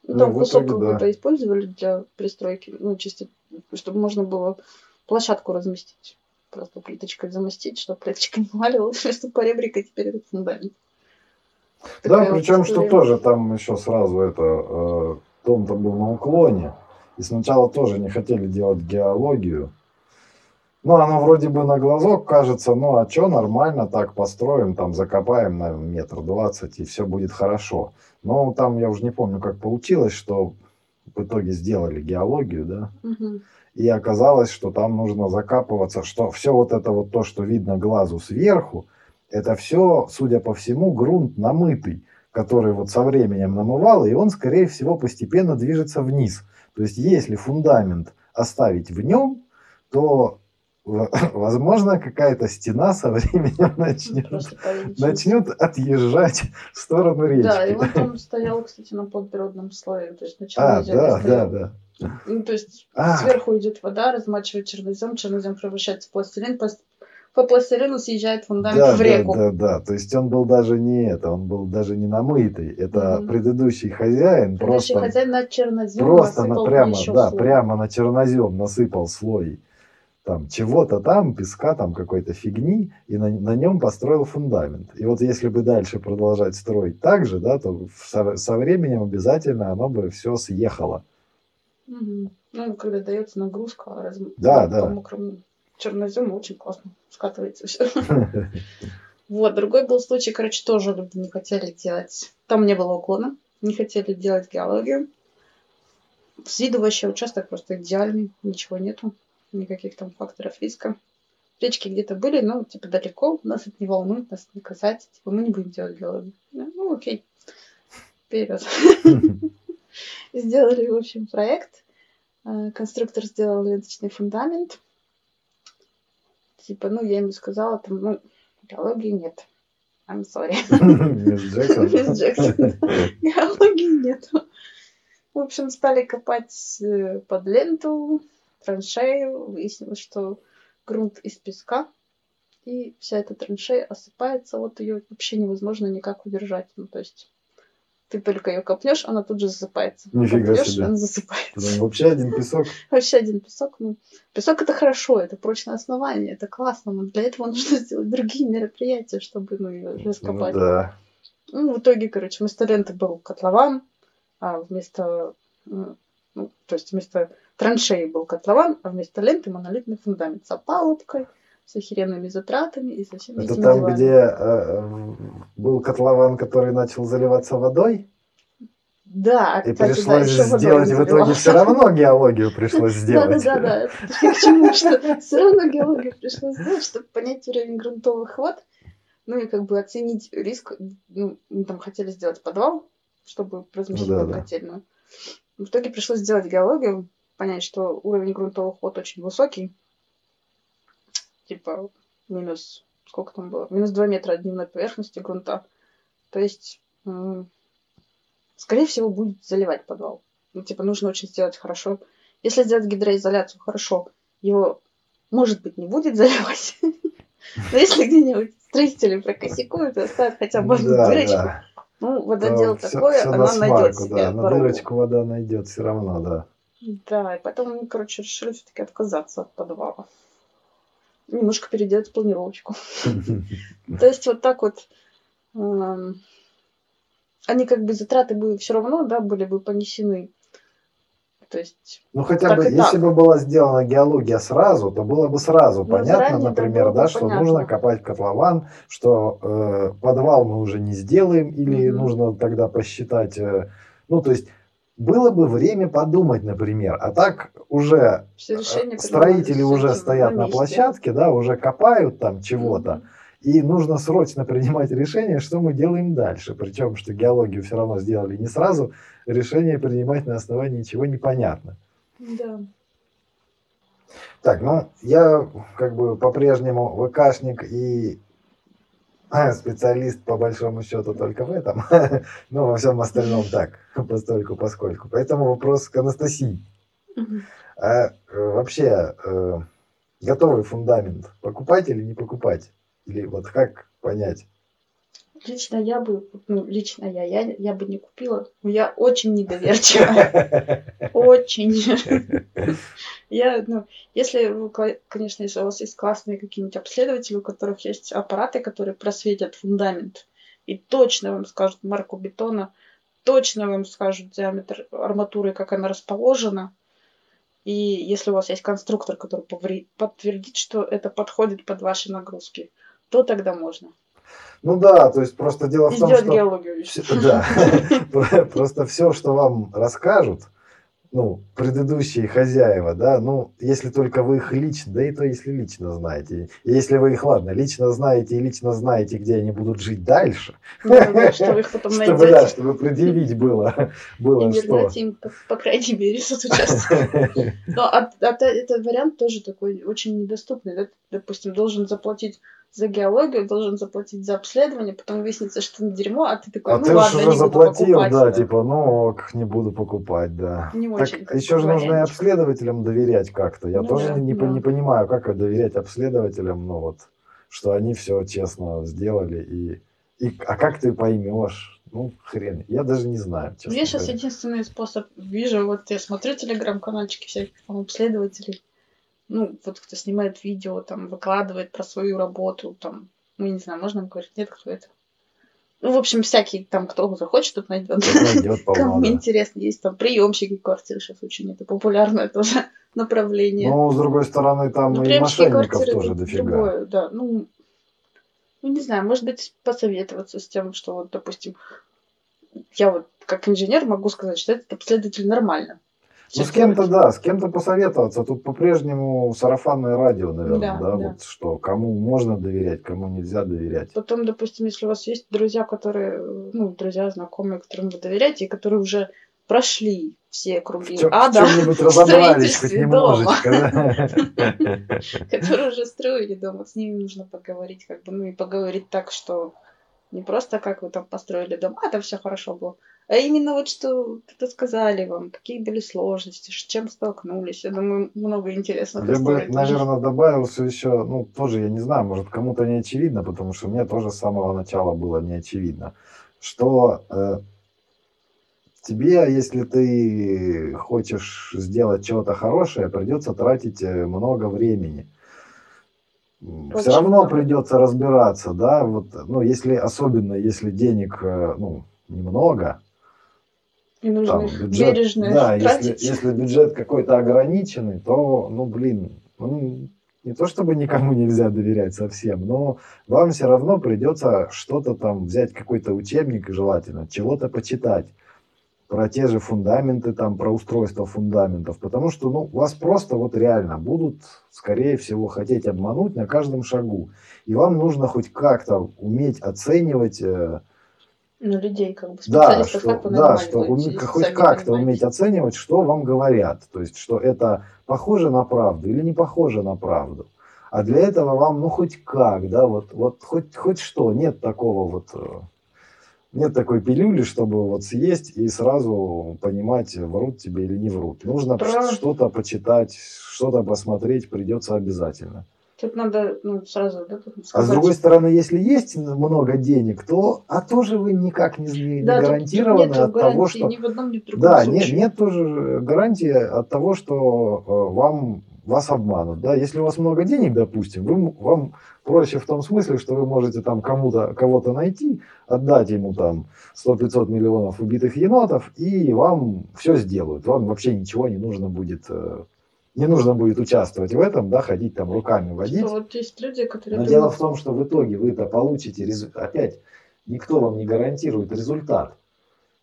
Ну, там ну, кусок какой-то да. использовали для пристройки, ну, чисто, чтобы можно было площадку разместить. Просто плиточкой замостить, чтобы плиточка не валивалась, вместо поребрика теперь этот фундамент. Да, причем, что тоже там еще сразу это, э, дом-то был на уклоне, и сначала тоже не хотели делать геологию, ну, оно вроде бы на глазок кажется, ну, а что, нормально так построим, там закопаем на метр двадцать, и все будет хорошо. Но там, я уже не помню, как получилось, что в итоге сделали геологию, да, угу. и оказалось, что там нужно закапываться, что все вот это вот то, что видно глазу сверху, это все, судя по всему, грунт намытый, который вот со временем намывал, и он, скорее всего, постепенно движется вниз. То есть, если фундамент оставить в нем, то возможно, какая-то стена со временем начнет, начнет отъезжать в сторону речки. Да, и он там стоял, кстати, на подбородном слое. То есть сначала а, да, да, да. Ну, то есть а. сверху идет вода, размачивает чернозем, чернозем превращается в пластилин, по пластилину съезжает фундамент да, в реку. Да, да, да. То есть он был даже не это, он был даже не намытый. Это mm предыдущий хозяин предыдущий просто. хозяин на чернозем просто на, прямо, да, слой. прямо на чернозем насыпал слой там чего-то там, песка, там какой-то фигни, и на, на нем построил фундамент. И вот если бы дальше продолжать строить так же, да, то со, со временем обязательно оно бы все съехало. Угу. Ну, когда дается нагрузка, раз... да, да. по мокрому чернозему очень классно скатывается все. Вот, другой был случай, короче, тоже люди не хотели делать. Там не было уклона, не хотели делать геологию. С виду вообще участок просто идеальный, ничего нету никаких там факторов риска. Речки где-то были, но типа далеко, нас это не волнует, нас не касается, типа мы не будем делать геологию. Ну, окей, вперед. Сделали, в общем, проект. Э, конструктор сделал ленточный фундамент. Типа, ну, я ему сказала, там, ну, геологии нет. I'm sorry. Мисс Джексон. Мисс Джексон. Геологии нет. В общем, стали копать э, под ленту, траншею, выяснилось, что грунт из песка, и вся эта траншея осыпается, вот ее вообще невозможно никак удержать. Ну, то есть ты только ее копнешь, она тут же засыпается. Нифига копнешь, себе. она засыпается. Прям вообще один песок. Вообще один песок. Ну, песок это хорошо, это прочное основание, это классно, но для этого нужно сделать другие мероприятия, чтобы ну, ее ну раскопать. Ну, да. Ну, в итоге, короче, вместо ленты был котлован, а вместо, ну, то есть вместо траншеи был котлован, а вместо ленты монолитный фундамент с опалубкой, с охеренными затратами и со всеми Это там, делами. где э, был котлован, который начал заливаться водой? Да, и кстати, пришлось да, сделать в итоге все равно геологию пришлось сделать. Да, да, да, да. К чему, что все равно геологию пришлось сделать, чтобы понять уровень грунтовых вод, ну и как бы оценить риск. Ну, мы там хотели сделать подвал, чтобы разместить ну, да, котельную. В итоге пришлось сделать геологию, понять, что уровень грунтовых вод очень высокий. Типа минус, сколько там было? Минус 2 метра от дневной поверхности грунта. То есть, скорее всего, будет заливать подвал. Ну, типа, нужно очень сделать хорошо. Если сделать гидроизоляцию хорошо, его, может быть, не будет заливать. Но если где-нибудь строители прокосякуют и оставят хотя бы одну дырочку, ну, вододел такое, она найдет себе На дырочку вода найдет все равно, да. Да, и поэтому мы, короче, решили все-таки отказаться от подвала. немножко переделать планировочку. То есть вот так вот эм, они как бы затраты бы все равно, да, были бы понесены. То есть, ну хотя бы, если бы была сделана геология сразу, то было бы сразу ну, понятно, например, да, что понятно. нужно копать котлован, что э, подвал мы уже не сделаем, или нужно тогда посчитать, э, ну то есть было бы время подумать, например, а так уже э, строители уже стоят на, площадке, да, уже копают там чего-то. И нужно срочно принимать решение, что мы делаем дальше. Причем, что геологию все равно сделали не сразу, решение принимать на основании чего непонятно. Да. Так, ну, я как бы по-прежнему ВКшник и специалист по большому счету только в этом, но во всем остальном так, постольку поскольку. Поэтому вопрос к Анастасии. А, э, вообще, э, готовый фундамент покупать или не покупать? Или вот как понять? Лично я бы, ну, лично я, я, я бы не купила. Я очень недоверчивая. Очень. Я, ну, если, конечно, если у вас есть классные какие-нибудь обследователи, у которых есть аппараты, которые просветят фундамент, и точно вам скажут марку бетона, точно вам скажут диаметр арматуры, как она расположена, и если у вас есть конструктор, который подтвердит, что это подходит под ваши нагрузки, то тогда можно. Ну да, то есть просто дело в том, что... Да, просто все, что вам расскажут, ну, предыдущие хозяева, да, ну, если только вы их лично, да и то, если лично знаете. И если вы их, ладно, лично знаете и лично знаете, где они будут жить дальше. Да, что вы их потом найдете. Чтобы, да, чтобы предъявить было, было и что. им, по, по крайней мере, соцучастие. Но а, а, этот вариант тоже такой очень недоступный. Да? Допустим, должен заплатить за геологию, должен заплатить за обследование, потом выяснится, что на дерьмо, а ты такой, а ну ты ладно, уже не заплатил, буду покупать. да, типа, ну ок, не буду покупать, да. Не так очень еще же нужно и обследователям доверять как-то. Я Ну тоже да, не, да. не понимаю, как доверять обследователям, ну вот, что они все честно сделали и, и а как ты поймешь? Ну, хрен, я даже не знаю, честно Я сейчас говоря. единственный способ вижу, вот я смотрю телеграм-канальчики всяких там обследователей, ну, вот кто снимает видео, там, выкладывает про свою работу, там, ну, не знаю, можно говорить, нет, кто это. Ну, в общем, всякие там, кто захочет, тут найдет. Кому интересно, есть там приемщики квартир сейчас очень это популярное тоже направление. Но, с другой стороны, там Ну, и мошенников тоже дофига. другое, да. Ну, ну, не знаю, может быть, посоветоваться с тем, что вот, допустим, я вот как инженер могу сказать, что этот обследователь нормально. Ну, с кем-то, да, с кем-то посоветоваться. Тут по-прежнему сарафанное радио, наверное, Да, да, да. вот что, кому можно доверять, кому нельзя доверять. Потом, допустим, если у вас есть друзья, которые, ну, друзья, знакомые, которым вы доверяете, и которые уже прошли все круги В чё- ада, в чем-нибудь разобрались хоть немножечко, которые уже строили дома, с ними нужно поговорить, как бы, ну и поговорить так, что не просто как вы там построили дом, а там все хорошо было, а именно вот что это сказали вам, какие были сложности, с чем столкнулись. Я думаю, много интересных Я бы, наверное, добавил все еще, ну, тоже, я не знаю, может, кому-то не очевидно, потому что мне тоже с самого начала было не очевидно, что э, тебе, если ты хочешь сделать чего-то хорошее, придется тратить э, много времени. Все Очень равно много. придется разбираться, да, вот, ну, если, особенно если денег, э, ну, немного, И нужно там бюджет, бережно да, если, тратить. если бюджет какой-то ограниченный, то, ну, блин, ну, не то чтобы никому нельзя доверять совсем, но вам все равно придется что-то там взять, какой-то учебник желательно, чего-то почитать про те же фундаменты, там, про устройство фундаментов, потому что, ну, вас просто вот реально будут, скорее всего, хотеть обмануть на каждом шагу, и вам нужно хоть как-то уметь оценивать э, Ну, людей, как бы, да, что, как да, что уме- хоть как-то понимаете. уметь оценивать, что вам говорят. То есть, что это похоже на правду или не похоже на правду. А для этого вам, ну, хоть как, да, вот, вот хоть, хоть что, нет такого вот, э, нет такой пилюли, чтобы вот съесть и сразу понимать, врут тебе или не врут. Нужно Про- что-то почитать, что-то посмотреть придется обязательно. Тут надо, ну, сразу, да, тут А с сказать, другой стороны, если есть много денег, то, а тоже вы никак не, не да, гарантированы нету от того, что... ни в одном, ни в другом Да, нет, случае. нет тоже гарантии от того, что э, вам вас обманут. Да? Если у вас много денег, допустим, вы, вам проще в том смысле, что вы можете там кому-то, кого-то найти, отдать ему там 100-500 миллионов убитых енотов, и вам все сделают. Вам вообще ничего не нужно будет э, не нужно будет участвовать в этом, да, ходить там руками водить. Что вот есть люди, которые... Но думают... дело в том, что в итоге вы это получите результат. Опять, никто вам не гарантирует результат.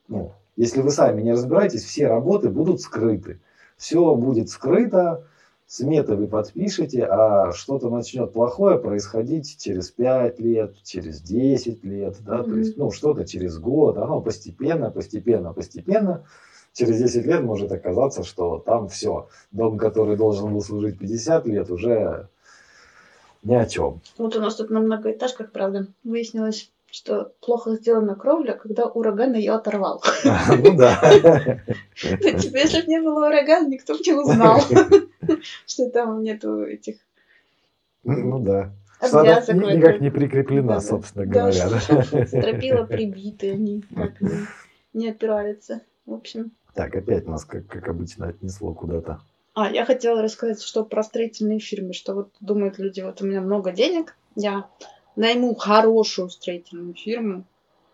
Ну, если вы сами не разбираетесь, все работы будут скрыты. Все будет скрыто, сметы вы подпишете, а что-то начнет плохое происходить через 5 лет, через 10 лет, да, mm-hmm. то есть, ну, что-то через год, оно постепенно, постепенно, постепенно через 10 лет может оказаться, что там все. Дом, который должен был служить 50 лет, уже ни о чем. Вот у нас тут на многоэтажках, правда, выяснилось, что плохо сделана кровля, когда ураган ее оторвал. Ну да. Типа, если бы не было урагана, никто бы не узнал, что там нету этих... Ну да. Что никак не прикреплена, собственно говоря. Стропила прибиты, они не опираются. В общем, так, опять нас, как, как обычно, отнесло куда-то. А, я хотела рассказать, что про строительные фирмы, что вот думают люди, вот у меня много денег, я найму хорошую строительную фирму,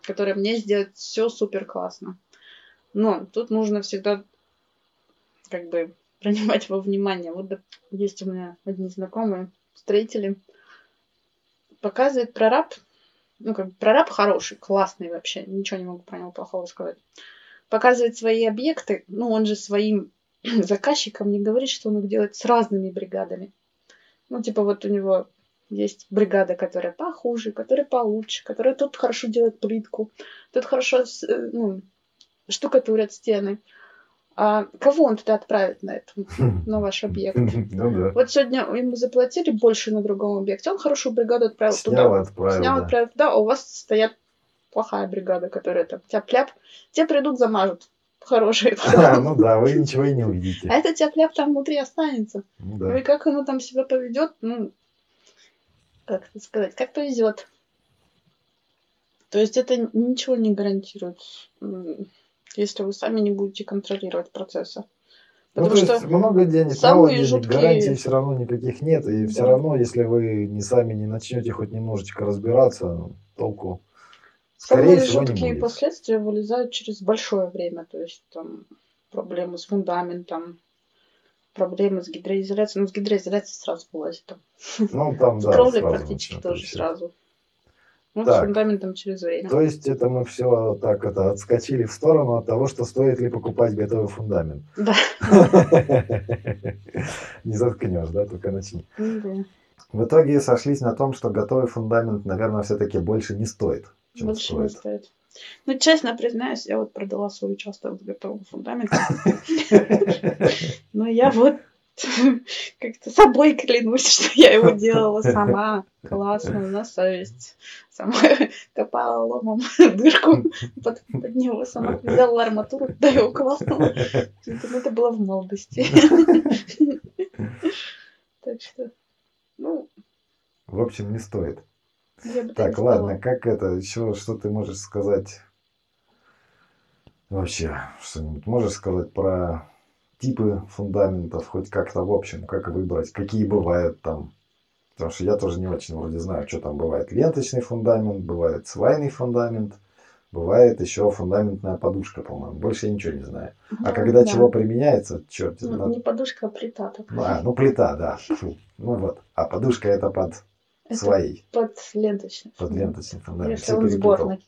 которая мне сделает все супер классно. Но тут нужно всегда как бы принимать во внимание. Вот есть у меня одни знакомые строители, показывает прораб, ну как прораб хороший, классный вообще, ничего не могу про него плохого сказать показывает свои объекты, ну, он же своим заказчикам не говорит, что он их делает с разными бригадами. Ну, типа вот у него есть бригада, которая похуже, которая получше, которая тут хорошо делает плитку, тут хорошо э, ну, штукатурят стены. А кого он туда отправит на это, на ваш объект? Ну, да. Вот сегодня ему заплатили больше на другом объекте, он хорошую бригаду отправил Снял, туда. Отправил, Снял, да. отправил туда, а у вас стоят плохая бригада, которая там тяп-ляп, те придут, замажут. Хорошие. А, ну да, вы ничего и не увидите. А этот тяп-ляп там внутри останется. Ну, да. Ну и как оно там себя поведет, ну, как это сказать, как повезет. То есть это ничего не гарантирует, если вы сами не будете контролировать процессы. Ну, Потому ну, то что много денег, мало денег, жуткие... гарантий все равно никаких нет. И да. все равно, если вы не сами не начнете хоть немножечко разбираться, толку Скорее Самые жуткие последствия вылезают через большое время. То есть там проблемы с фундаментом, проблемы с гидроизоляцией. Ну, с гидроизоляцией сразу вылазит. Там. Ну, там, да. С кровлей практически тоже все. сразу. Ну, так, с фундаментом через время. То есть это мы все так это отскочили в сторону от того, что стоит ли покупать готовый фундамент. Да. Не заткнешь, да, только начни. В итоге сошлись на том, что готовый фундамент, наверное, все-таки больше не стоит Больше не стоит. Ну, честно признаюсь, я вот продала свой участок готового фундамента. Но я вот как-то собой клянусь, что я его делала сама. Классно, на совесть. Сама копала ломом дырку под, под него, сама взяла арматуру, да его классно. Это было в молодости. Так что, ну... В общем, не стоит. Так, ладно, как это, еще что ты можешь сказать вообще, что-нибудь можешь сказать про типы фундаментов, хоть как-то в общем, как выбрать, какие бывают там, потому что я тоже не очень вроде знаю, что там бывает. Ленточный фундамент, бывает свайный фундамент, бывает еще фундаментная подушка, по-моему. Больше я ничего не знаю. А когда да. чего применяется, черт. Ну, надо... Не подушка, а плита. А, ну плита, да. Фу. Ну вот. А подушка это под это своей. Под ленточный. Под ленточный фундамент. Если он сборный.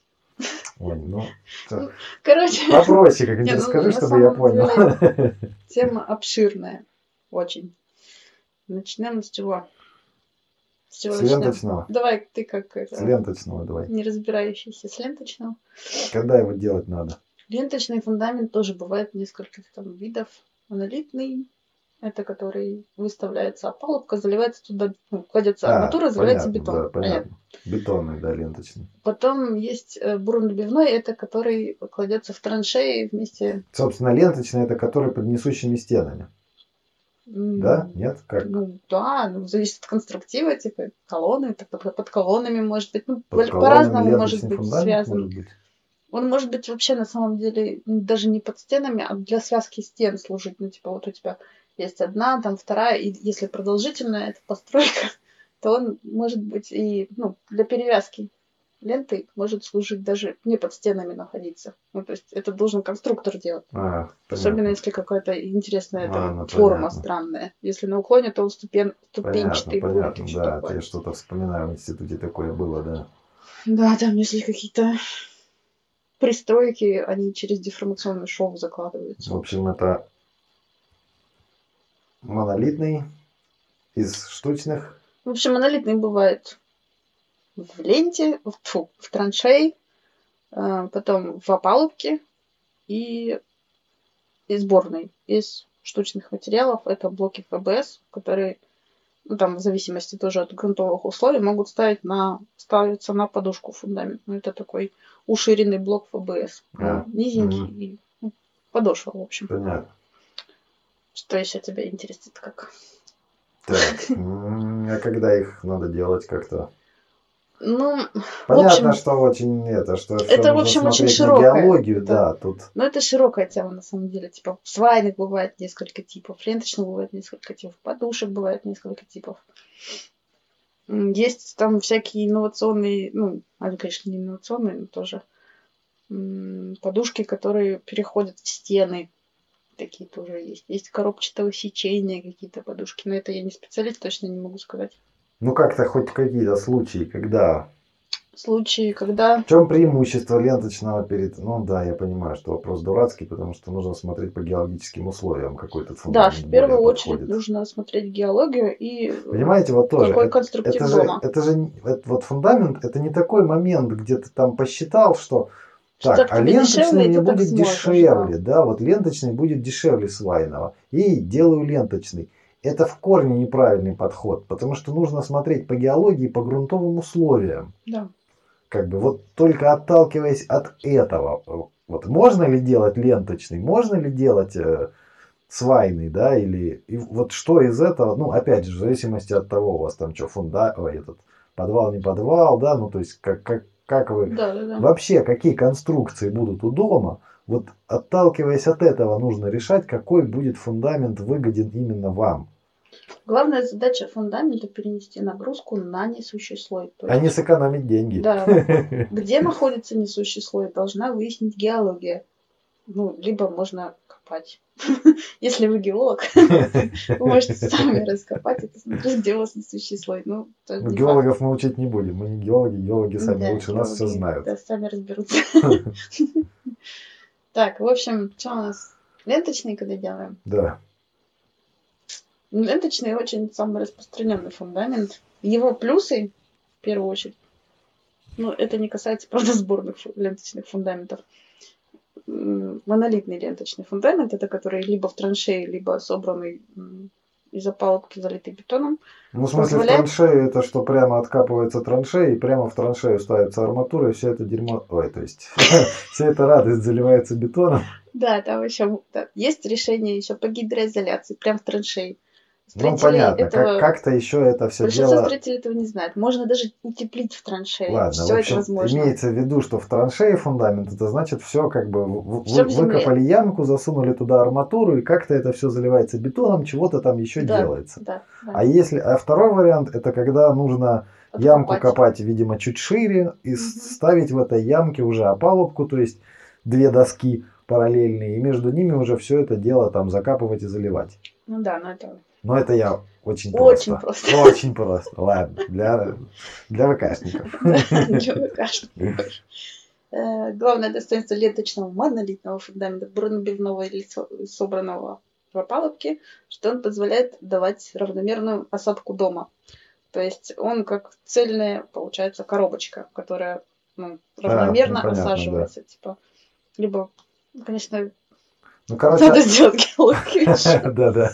Ой, ну, ну, короче. Попроще как-нибудь ну, скажи, чтобы я понял. Деле, тема обширная. Очень. Начнем с чего? С, чего с ленточного. Давай ты как это. С ленточного давай. Не разбирающийся с ленточного. Когда его делать надо? Ленточный фундамент тоже бывает нескольких там видов. Монолитный, это который выставляется опалубка, заливается туда, ну, кладется а, арматура, заливается понятно, бетон. Да, понятно. Бетонный, да, ленточный. Потом есть э, бурунобивной, это который кладется в траншеи вместе. Собственно, ленточный это который под несущими стенами. Да? Нет? Как? Ну да, ну, зависит от конструктива, типа колонны, так, под колоннами может быть. Ну, по-разному может быть связано. Может быть. Он может быть вообще на самом деле даже не под стенами, а для связки стен служить. Ну, типа, вот у тебя есть одна, там вторая, и если продолжительная эта постройка, то он может быть и ну, для перевязки ленты может служить даже не под стенами находиться. Ну, то есть это должен конструктор делать. А, Особенно понятно. если какая-то интересная А, там, ну, форма понятно. странная. Если на уклоне, то он ступен... Понятно, ступенчатый будет. понятно, и всё да. такое. Я что-то вспоминаю, в институте такое было, да. Да, там если какие-то пристройки, они через деформационный шов закладываются. В общем, это монолитный из штучных. В общем, монолитный бывает в ленте, в, фу, в траншеи, а, потом в опалубке и, и сборной из штучных материалов. Это блоки ФБС, которые, ну, там, в зависимости тоже от грунтовых условий, могут ставить на, ставиться на подушку фундамент. Ну, это такой уширенный блок ФБС. А, низенький ну, подошва, в общем. Понятно. Что еще тебя интересует как? Так, а когда их надо делать как-то? Ну, Понятно, общем, что очень это, что это, в общем, очень широкое, биологию, да. да, тут Ну, это широкая тема, на самом деле. Типа, свайных бывает несколько типов, ленточных бывает несколько типов, подушек бывает несколько типов. Есть там всякие инновационные, ну, они, конечно, не инновационные, но тоже подушки, которые переходят в стены. Такие тоже есть. Есть коробчатого сечения какие-то подушки. Но это я не специалист, точно не могу сказать. Ну, как-то хоть какие-то случаи, когда... Случаи, когда... В чем преимущество ленточного перед... Ну да, я понимаю, что вопрос дурацкий, потому что нужно смотреть по геологическим условиям какой-то Да, в первую очередь подходит. нужно смотреть геологию и э, Понимаете, вот тоже... какой это- конструктив это же, дома. это же это вот фундамент, это не такой момент, где ты там посчитал, Что так, а ленточный мне будет сможешь, дешевле, да, вот ленточный будет дешевле свайного. И делаю ленточный. Это в корне неправильный подход, потому что нужно смотреть по геологии, по грунтовым условиям. Да. Как бы вот только отталкиваясь от этого, вот можно ли делать ленточный, можно ли делать э, свайный, да, или и вот что из этого, ну, опять же, в зависимости от того, у вас там что, фунда, ой, этот, подвал, не подвал, да, ну, то есть, как, как, как вы, Да, да, да. вообще, какие конструкции будут у дома, вот отталкиваясь от этого, нужно решать, какой будет фундамент выгоден именно вам, Главная задача фундамента перенести нагрузку на несущий слой. То а не есть, сэкономить деньги. Да. где находится несущий слой, должна выяснить геология. Ну, либо можно копать. Если вы геолог, вы можете сами раскопать это, смотреть, где у вас несущий слой. Ну, Ну, Геологов мы учить не будем, мы не геологи, геологи факт. сами лучше нас все знают. Да, сами разберутся. Так, в общем, что у нас? Ленточный, когда делаем? Да. Ну, Ленточный очень самый распространенный фундамент. Его плюсы, в первую очередь, ну, это не касается, правда, сборных ленточных фундаментов. Монолитный ленточный фундамент, это который либо в траншее, либо собранный из опалубки, залитый бетоном. Ну, в смысле, Позволяет- в траншею это что прямо откапывается траншея, и прямо в траншею ставится арматура, и все это дерьмо... Ой, то есть, вся эта радость заливается бетоном. Да, там еще есть решение еще по гидроизоляции, прям в Ну, Строители понятно, этого- как- как-то еще это все Большинство дело... строителей этого не знают. Можно даже утеплить в траншее. Ладно, Все в это общем, возможно. имеется в виду, что в траншее фундамент, это значит все как бы в- в- Всё в земле. выкопали ямку, засунули туда арматуру, и как-то это все заливается бетоном, чего-то там еще Да. делается. Да, да. А если, а второй вариант, это когда нужно ямку Откопать. копать, видимо, чуть шире и Мгм. ставить в этой ямке уже опалубку, то есть две доски параллельные, и между ними уже все это дело там закапывать и заливать. Ну да, но это Но это я очень Очень просто. просто. Очень просто. Ладно, для, для ВКшников. для ВКшников. Э, Главное достоинство ленточного монолитного фундамента, бронебивного или со- собранного в опалубке, что он позволяет давать равномерную осадку дома. То есть он как цельная, получается, коробочка, которая ну, равномерно ну, понятно, осаживается. Типа, либо, конечно, Ну, короче, надо сделать геологию, да-да.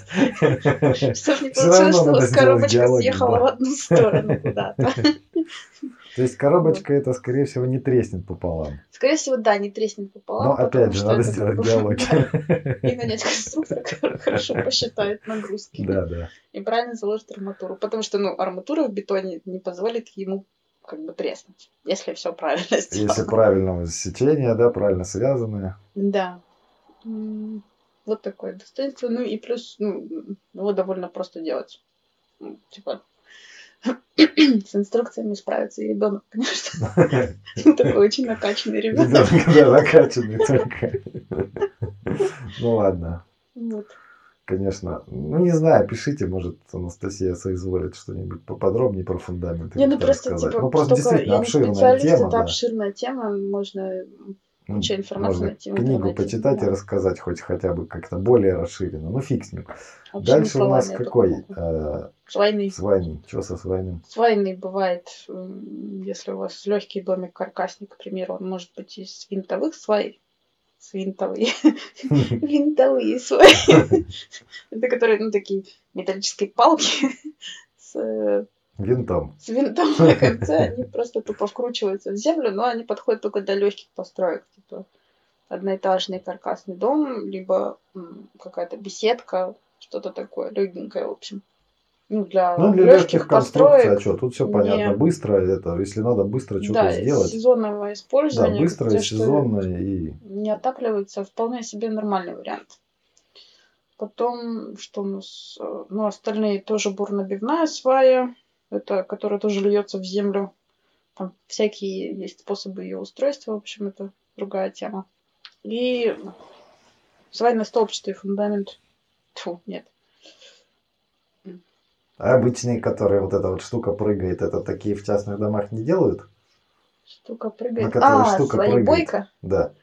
чтобы не получилось, что у вас коробочка съехала да. в одну сторону куда-то. То есть коробочка это, скорее всего, не треснет пополам. Скорее всего, да, не треснет пополам. Но опять же, надо сделать геологию. И нанять конструктора, который хорошо посчитает нагрузки. Да, да. И правильно заложит арматуру. Потому что, ну, арматура в бетоне не позволит ему как бы треснуть, если все правильно сделано. Если правильного сечения, да, правильно связанное. Да. Вот такое достоинство. Ну и плюс, ну, его довольно просто делать. Ну, Типа, с инструкциями справится и ребенок, конечно. Такой очень накачанный ребенок. Да, накачанный только. Ну ладно. Вот. Конечно. Ну, не знаю, пишите, может, Анастасия соизволит что-нибудь поподробнее про фундамент. Не, ну просто, типа, ну, просто действительно я обширная тема. это да. обширная тема, можно Ну, куча информации Можно найти в книгу почитать и да. рассказать хоть хотя бы как-то более расширенно. Ну, фиг с ним. общими Дальше у нас какой? Э, Свайный. Свайный. Что со свайным? Свайный бывает, если у вас легкий домик каркасник, к примеру, он может быть из винтовых свай. С винтовые. Винтовые сваи. Это которые, ну, такие металлические палки с э, Винтом. с винтом на конце, они просто тупо вкручиваются в землю, но они подходят только для легких построек, типа одноэтажный каркасный дом, либо какая-то беседка, что-то такое легенькое, в общем. Ну, для, Ну, для легких конструкций, а что, тут все не- понятно. Быстро это, если надо быстро что-то Да, сделать. сезонного Да, использования. быстро, где что сезонно и... Не отапливается, вполне себе нормальный вариант. Потом, что у нас? э, Ну, остальные тоже бурнобивная свая, это, которая тоже льется в землю. Там всякие есть способы ее устройства, в общем, это другая тема. И свайно-столбчатый фундамент. Тьфу, нет. А обычные, которые вот эта вот штука прыгает, это такие в частных домах не делают? Штука прыгает. которой а, штука прыгает. Да.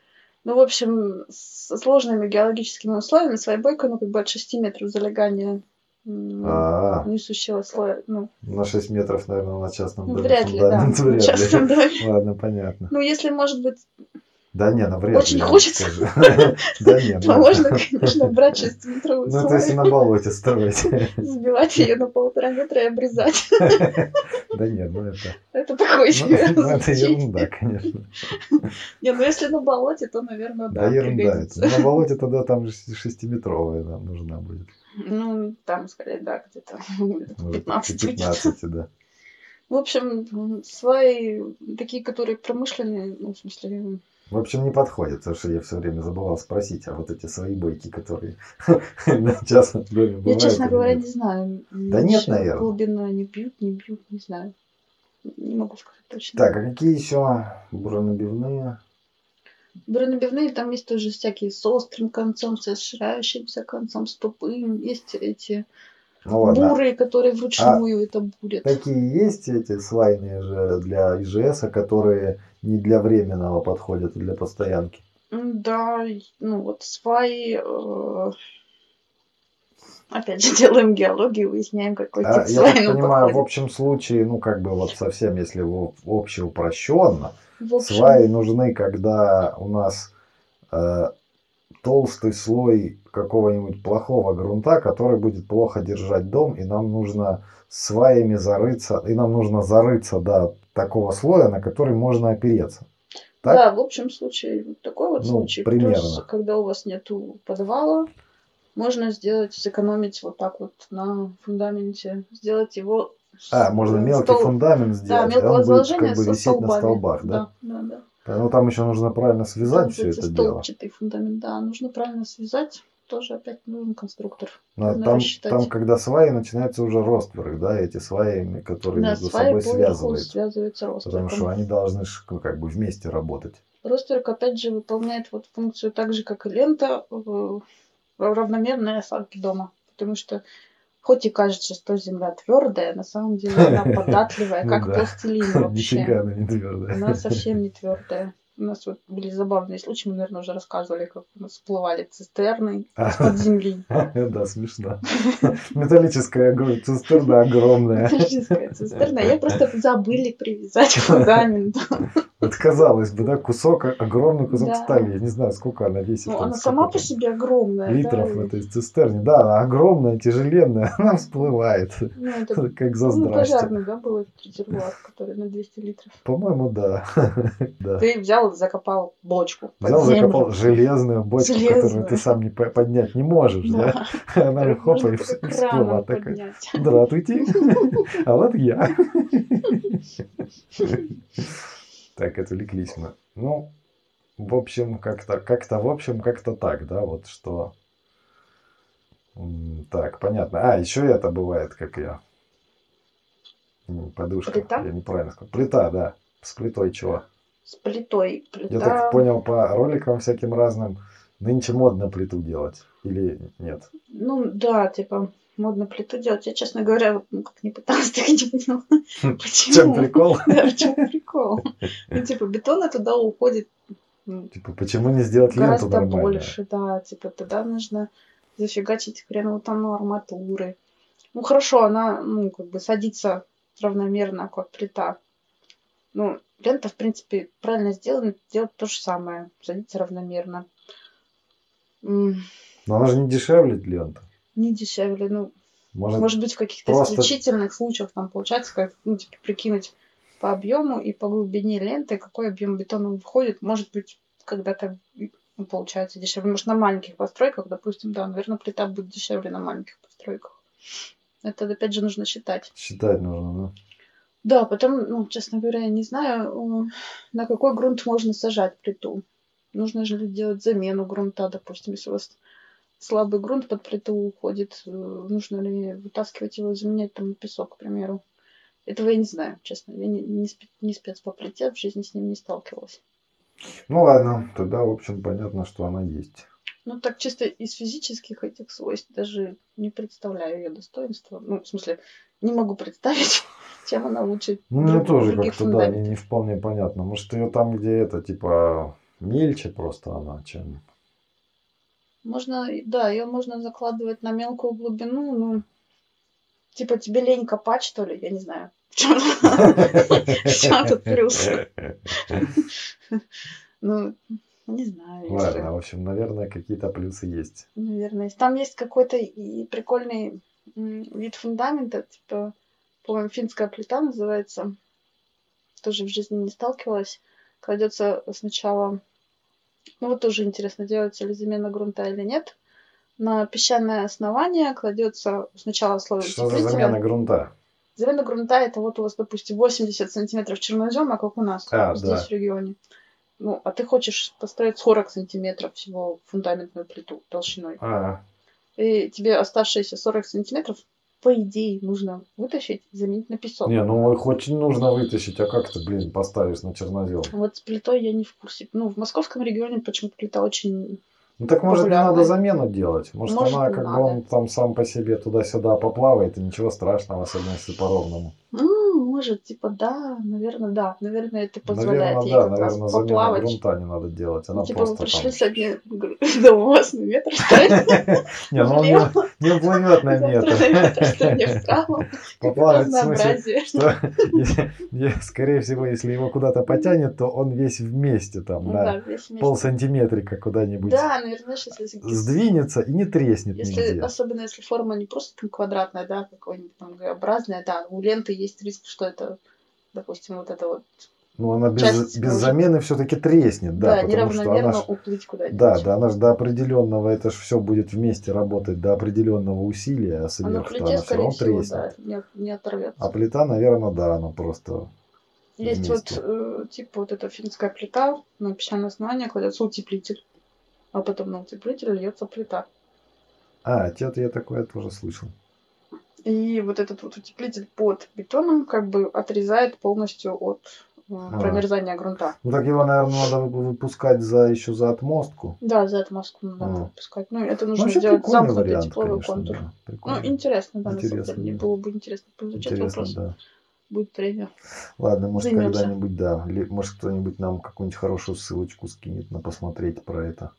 Ну, в общем, со сложными геологическими условиями своебойка, ну, как бы от 6 метров залегания м, А, несущего слоя. Ну, на 6 метров, наверное, на частном ну, доме вряд ли, да. в вряд ли. частном доме. Ладно, понятно. Ну, если, может быть, Да не, ну вряд Очень ли. вам хочется. Да не, то ну. можно, конечно, брать 6-метровый Ну, если слой, на болоте строить. сбивать ее на полтора метра и обрезать. Да нет, ну это... Это такой Ну, себе ну, это ерунда, конечно. Не, ну если на болоте, то, наверное, Да, да, ерунда. На болоте тогда там же шестиметровая нам нужна будет. Ну, там, скорее, да, где-то Может, 15 будет. 15, да. В общем, м, сваи такие, которые промышленные, ну, в смысле, В общем, не подходит, потому что я все время забывал спросить, а вот эти свои бойки, которые на частном доме я, бывают честно или говоря, не знаю. Да нет, Вообще, наверно. Глубина не бьют, не бьют, не знаю. Не могу сказать точно. Так, а какие еще буронабивные? Бронебивные там есть тоже всякие с острым концом, с расширяющимся концом, с тупым. Есть эти Ну ладно. бурые, которые вручную это бурят. Такие есть эти свайные же для ИЖС, которые не для временного подходят, а для постоянки. Да, ну вот сваи... э, Опять же, делаем геологию, выясняем, какой А, тип я так понимаю, в общем случае, ну как бы вот совсем, если общеупрощенно, В общем, сваи нужны, когда у нас э, толстый слой какого-нибудь плохого грунта, который будет плохо держать дом, и нам нужно сваями зарыться, и нам нужно зарыться до такого слоя, на который можно опереться. Так? Да, в общем случае, вот такой вот Ну, случай. примерно. Плюс, когда у вас нету подвала, можно сделать, сэкономить вот так вот на фундаменте, сделать его... с- А, можно мелкий стол- фундамент Да, сделать, и мелкого он будет как бы висеть столбами. на столбах, да? Да, да, да. Ну там еще нужно правильно связать Там все это дело. фундамент, да, нужно правильно связать. Тоже опять нужен конструктор. Но Нужно там, рассчитать. там, когда сваи, начинается уже ростверк, да, эти сваями, которые Да, между сваи собой связывают. связываются Потому что ростверком. они должны ну, как бы вместе работать. Ростверк, опять же, выполняет вот функцию так же, как и лента, равномерной осадке дома. Потому что хоть и кажется, что земля твердая, на самом деле она податливая, Ну как да. пластилин вообще. Нифига она не твердая. Она совсем не твердая. У нас вот были забавные случаи, мы, наверное, уже рассказывали, как у нас всплывали цистерны из-под земли. Да, смешно. Металлическая цистерна огромная. Металлическая цистерна. Ее просто забыли привязать к фундаменту. Вот казалось бы, да, кусок, огромный кусок Да. стали. Я не знаю, сколько она весит. Ну, там, она сама по себе огромная. Литров в этой цистерне. Да, она огромная, тяжеленная, она всплывает. Ну, это Как за ну, пожарный, да, был этот резервуар, который на 200 литров. По-моему, да. Да. Ты взял и закопал бочку Взял, землю. закопал железную бочку, которую Железную. ты сам не по- поднять не можешь, да? Да, Она которую хопа и только вс- всплыла такая. Здравствуйте. А вот я. Так, отвлеклись мы. Ну, в общем, как-то, как-то, в общем, как-то так, да, вот что... Так, понятно. А, еще это бывает, как я. Подушка. Плита? Я неправильно сказал. Плита, да. С плитой чего? С плитой. Плита... Я так понял по роликам всяким разным. Нынче модно плиту делать. Или нет? Ну, да, типа, модно плиту делать. Я, честно говоря, ну, как не пыталась, так и не поняла. Почему? В чем прикол? Да, в чем прикол? Ну, типа, бетона туда уходит Типа, почему не сделать ленту гораздо нормально? больше, да. Типа, тогда нужно зафигачить хреновую там арматуры. Ну, хорошо, она, ну, как бы садится равномерно, как плита. Ну, лента, в принципе, правильно сделана, делать то же самое. Садится равномерно. Но она же не дешевле лента. Не дешевле, ну, Может, Может быть, в каких-то просто- исключительных случаях там получается, как, ну, типа, прикинуть по объему и по глубине ленты, какой объем бетона выходит. Может быть, когда-то ну, получается дешевле. Может, на маленьких постройках, допустим, да, наверное, плита будет дешевле на маленьких постройках. Это, опять же, нужно считать. считать нужно, да? Да, потом, ну, честно говоря, я не знаю, на какой грунт можно сажать плиту. Нужно же ли делать замену грунта, допустим, если у вас слабый грунт под плиту уходит, э, нужно ли вытаскивать его и заменять там на песок, к примеру. Этого я не знаю, честно. Я не, не, не спец по плите, в жизни с ним не сталкивалась. Ну ладно, тогда, в общем, понятно, что она есть. Ну, так чисто из физических этих свойств даже не представляю ее достоинства. Ну, в смысле, не могу представить, чем она лучше Ну, мне тоже как-то, да, не, не вполне понятно. Может, ее там, где это, типа, мельче просто она, чем... Можно, да, ее можно закладывать на мелкую глубину, ну, типа тебе лень копать, что ли, я не знаю. В чем, тут плюс? Ну, не знаю. если- Ладно, в общем, наверное, какие-то плюсы есть. Наверное. Там есть какой-то и прикольный вид фундамента, типа, по-моему, финская плита называется. Тоже в жизни не сталкивалась. Кладется сначала, ну вот тоже интересно, делается ли замена грунта или нет. На песчаное основание кладется сначала слой Что за замена грунта? Замена грунта это вот у вас, допустим, 80 сантиметров чернозема, как у нас А, здесь да. в регионе. Ну, а ты хочешь построить 40 сантиметров всего фундаментную плиту толщиной. А, И тебе оставшиеся 40 сантиметров, по идее, нужно вытащить и заменить на песок. не, ну их очень нужно вытащить, а как ты, блин, поставишь на чернозем? Вот с плитой я не в курсе. Ну, в московском регионе почему-то плита очень... Ну так может не Популярная. надо замену делать? Может, Может, она не как бы надо. он там сам по себе туда-сюда поплавает, и ничего страшного, особенно если по-ровному. М, может, типа, да, наверное, да. Наверное, это позволяет Наверное, ей да, как раз наверное, замена поплавать. грунта не надо делать. Она типа, просто пришли там... сегодня до у вас на метр? Не, ну он не, уплывет на метр. Поплавать в смысле, что, скорее всего, если его куда-то потянет, то он весь вместе там Ну да, весь вместе. полсантиметрика куда-нибудь Да, наверное, знаешь, если сдвинется и не треснет Если, особенно если форма не просто там квадратная, да, какой-нибудь там Г-образная, да, у ленты есть риск, что это, допустим, вот это вот, Но она без, часть без может- замены все-таки треснет, да, да, потому что она ж- уплыть куда-нибудь. Да, да, она же до определенного, это же все будет вместе работать до определенного усилия, а сверху плите, она все равно всего, треснет. да, не, не оторвется. А плита, наверное, да, она просто есть вместе. вот, э, типа, вот эта финская плита, на песчаное основание кладется утеплитель, а потом на утеплитель льется плита. А, это я такое тоже слышал. И вот этот вот утеплитель под бетоном как бы отрезает полностью от э, промерзания грунта. Ну так его, наверное, надо вы- выпускать за еще за отмостку. Да, за отмазку надо А. выпускать. Ну, это Ну, нужно вообще сделать замкнутый вариант, тепловой конечно, контур. да. Ну, интересно, да, на самом Интересно, деле. Да. было бы интересно поизучать Интересно, вопрос. да. Будет время. Ладно, может когда-нибудь, да. Может кто-нибудь нам какую-нибудь хорошую ссылочку скинет на посмотреть про это.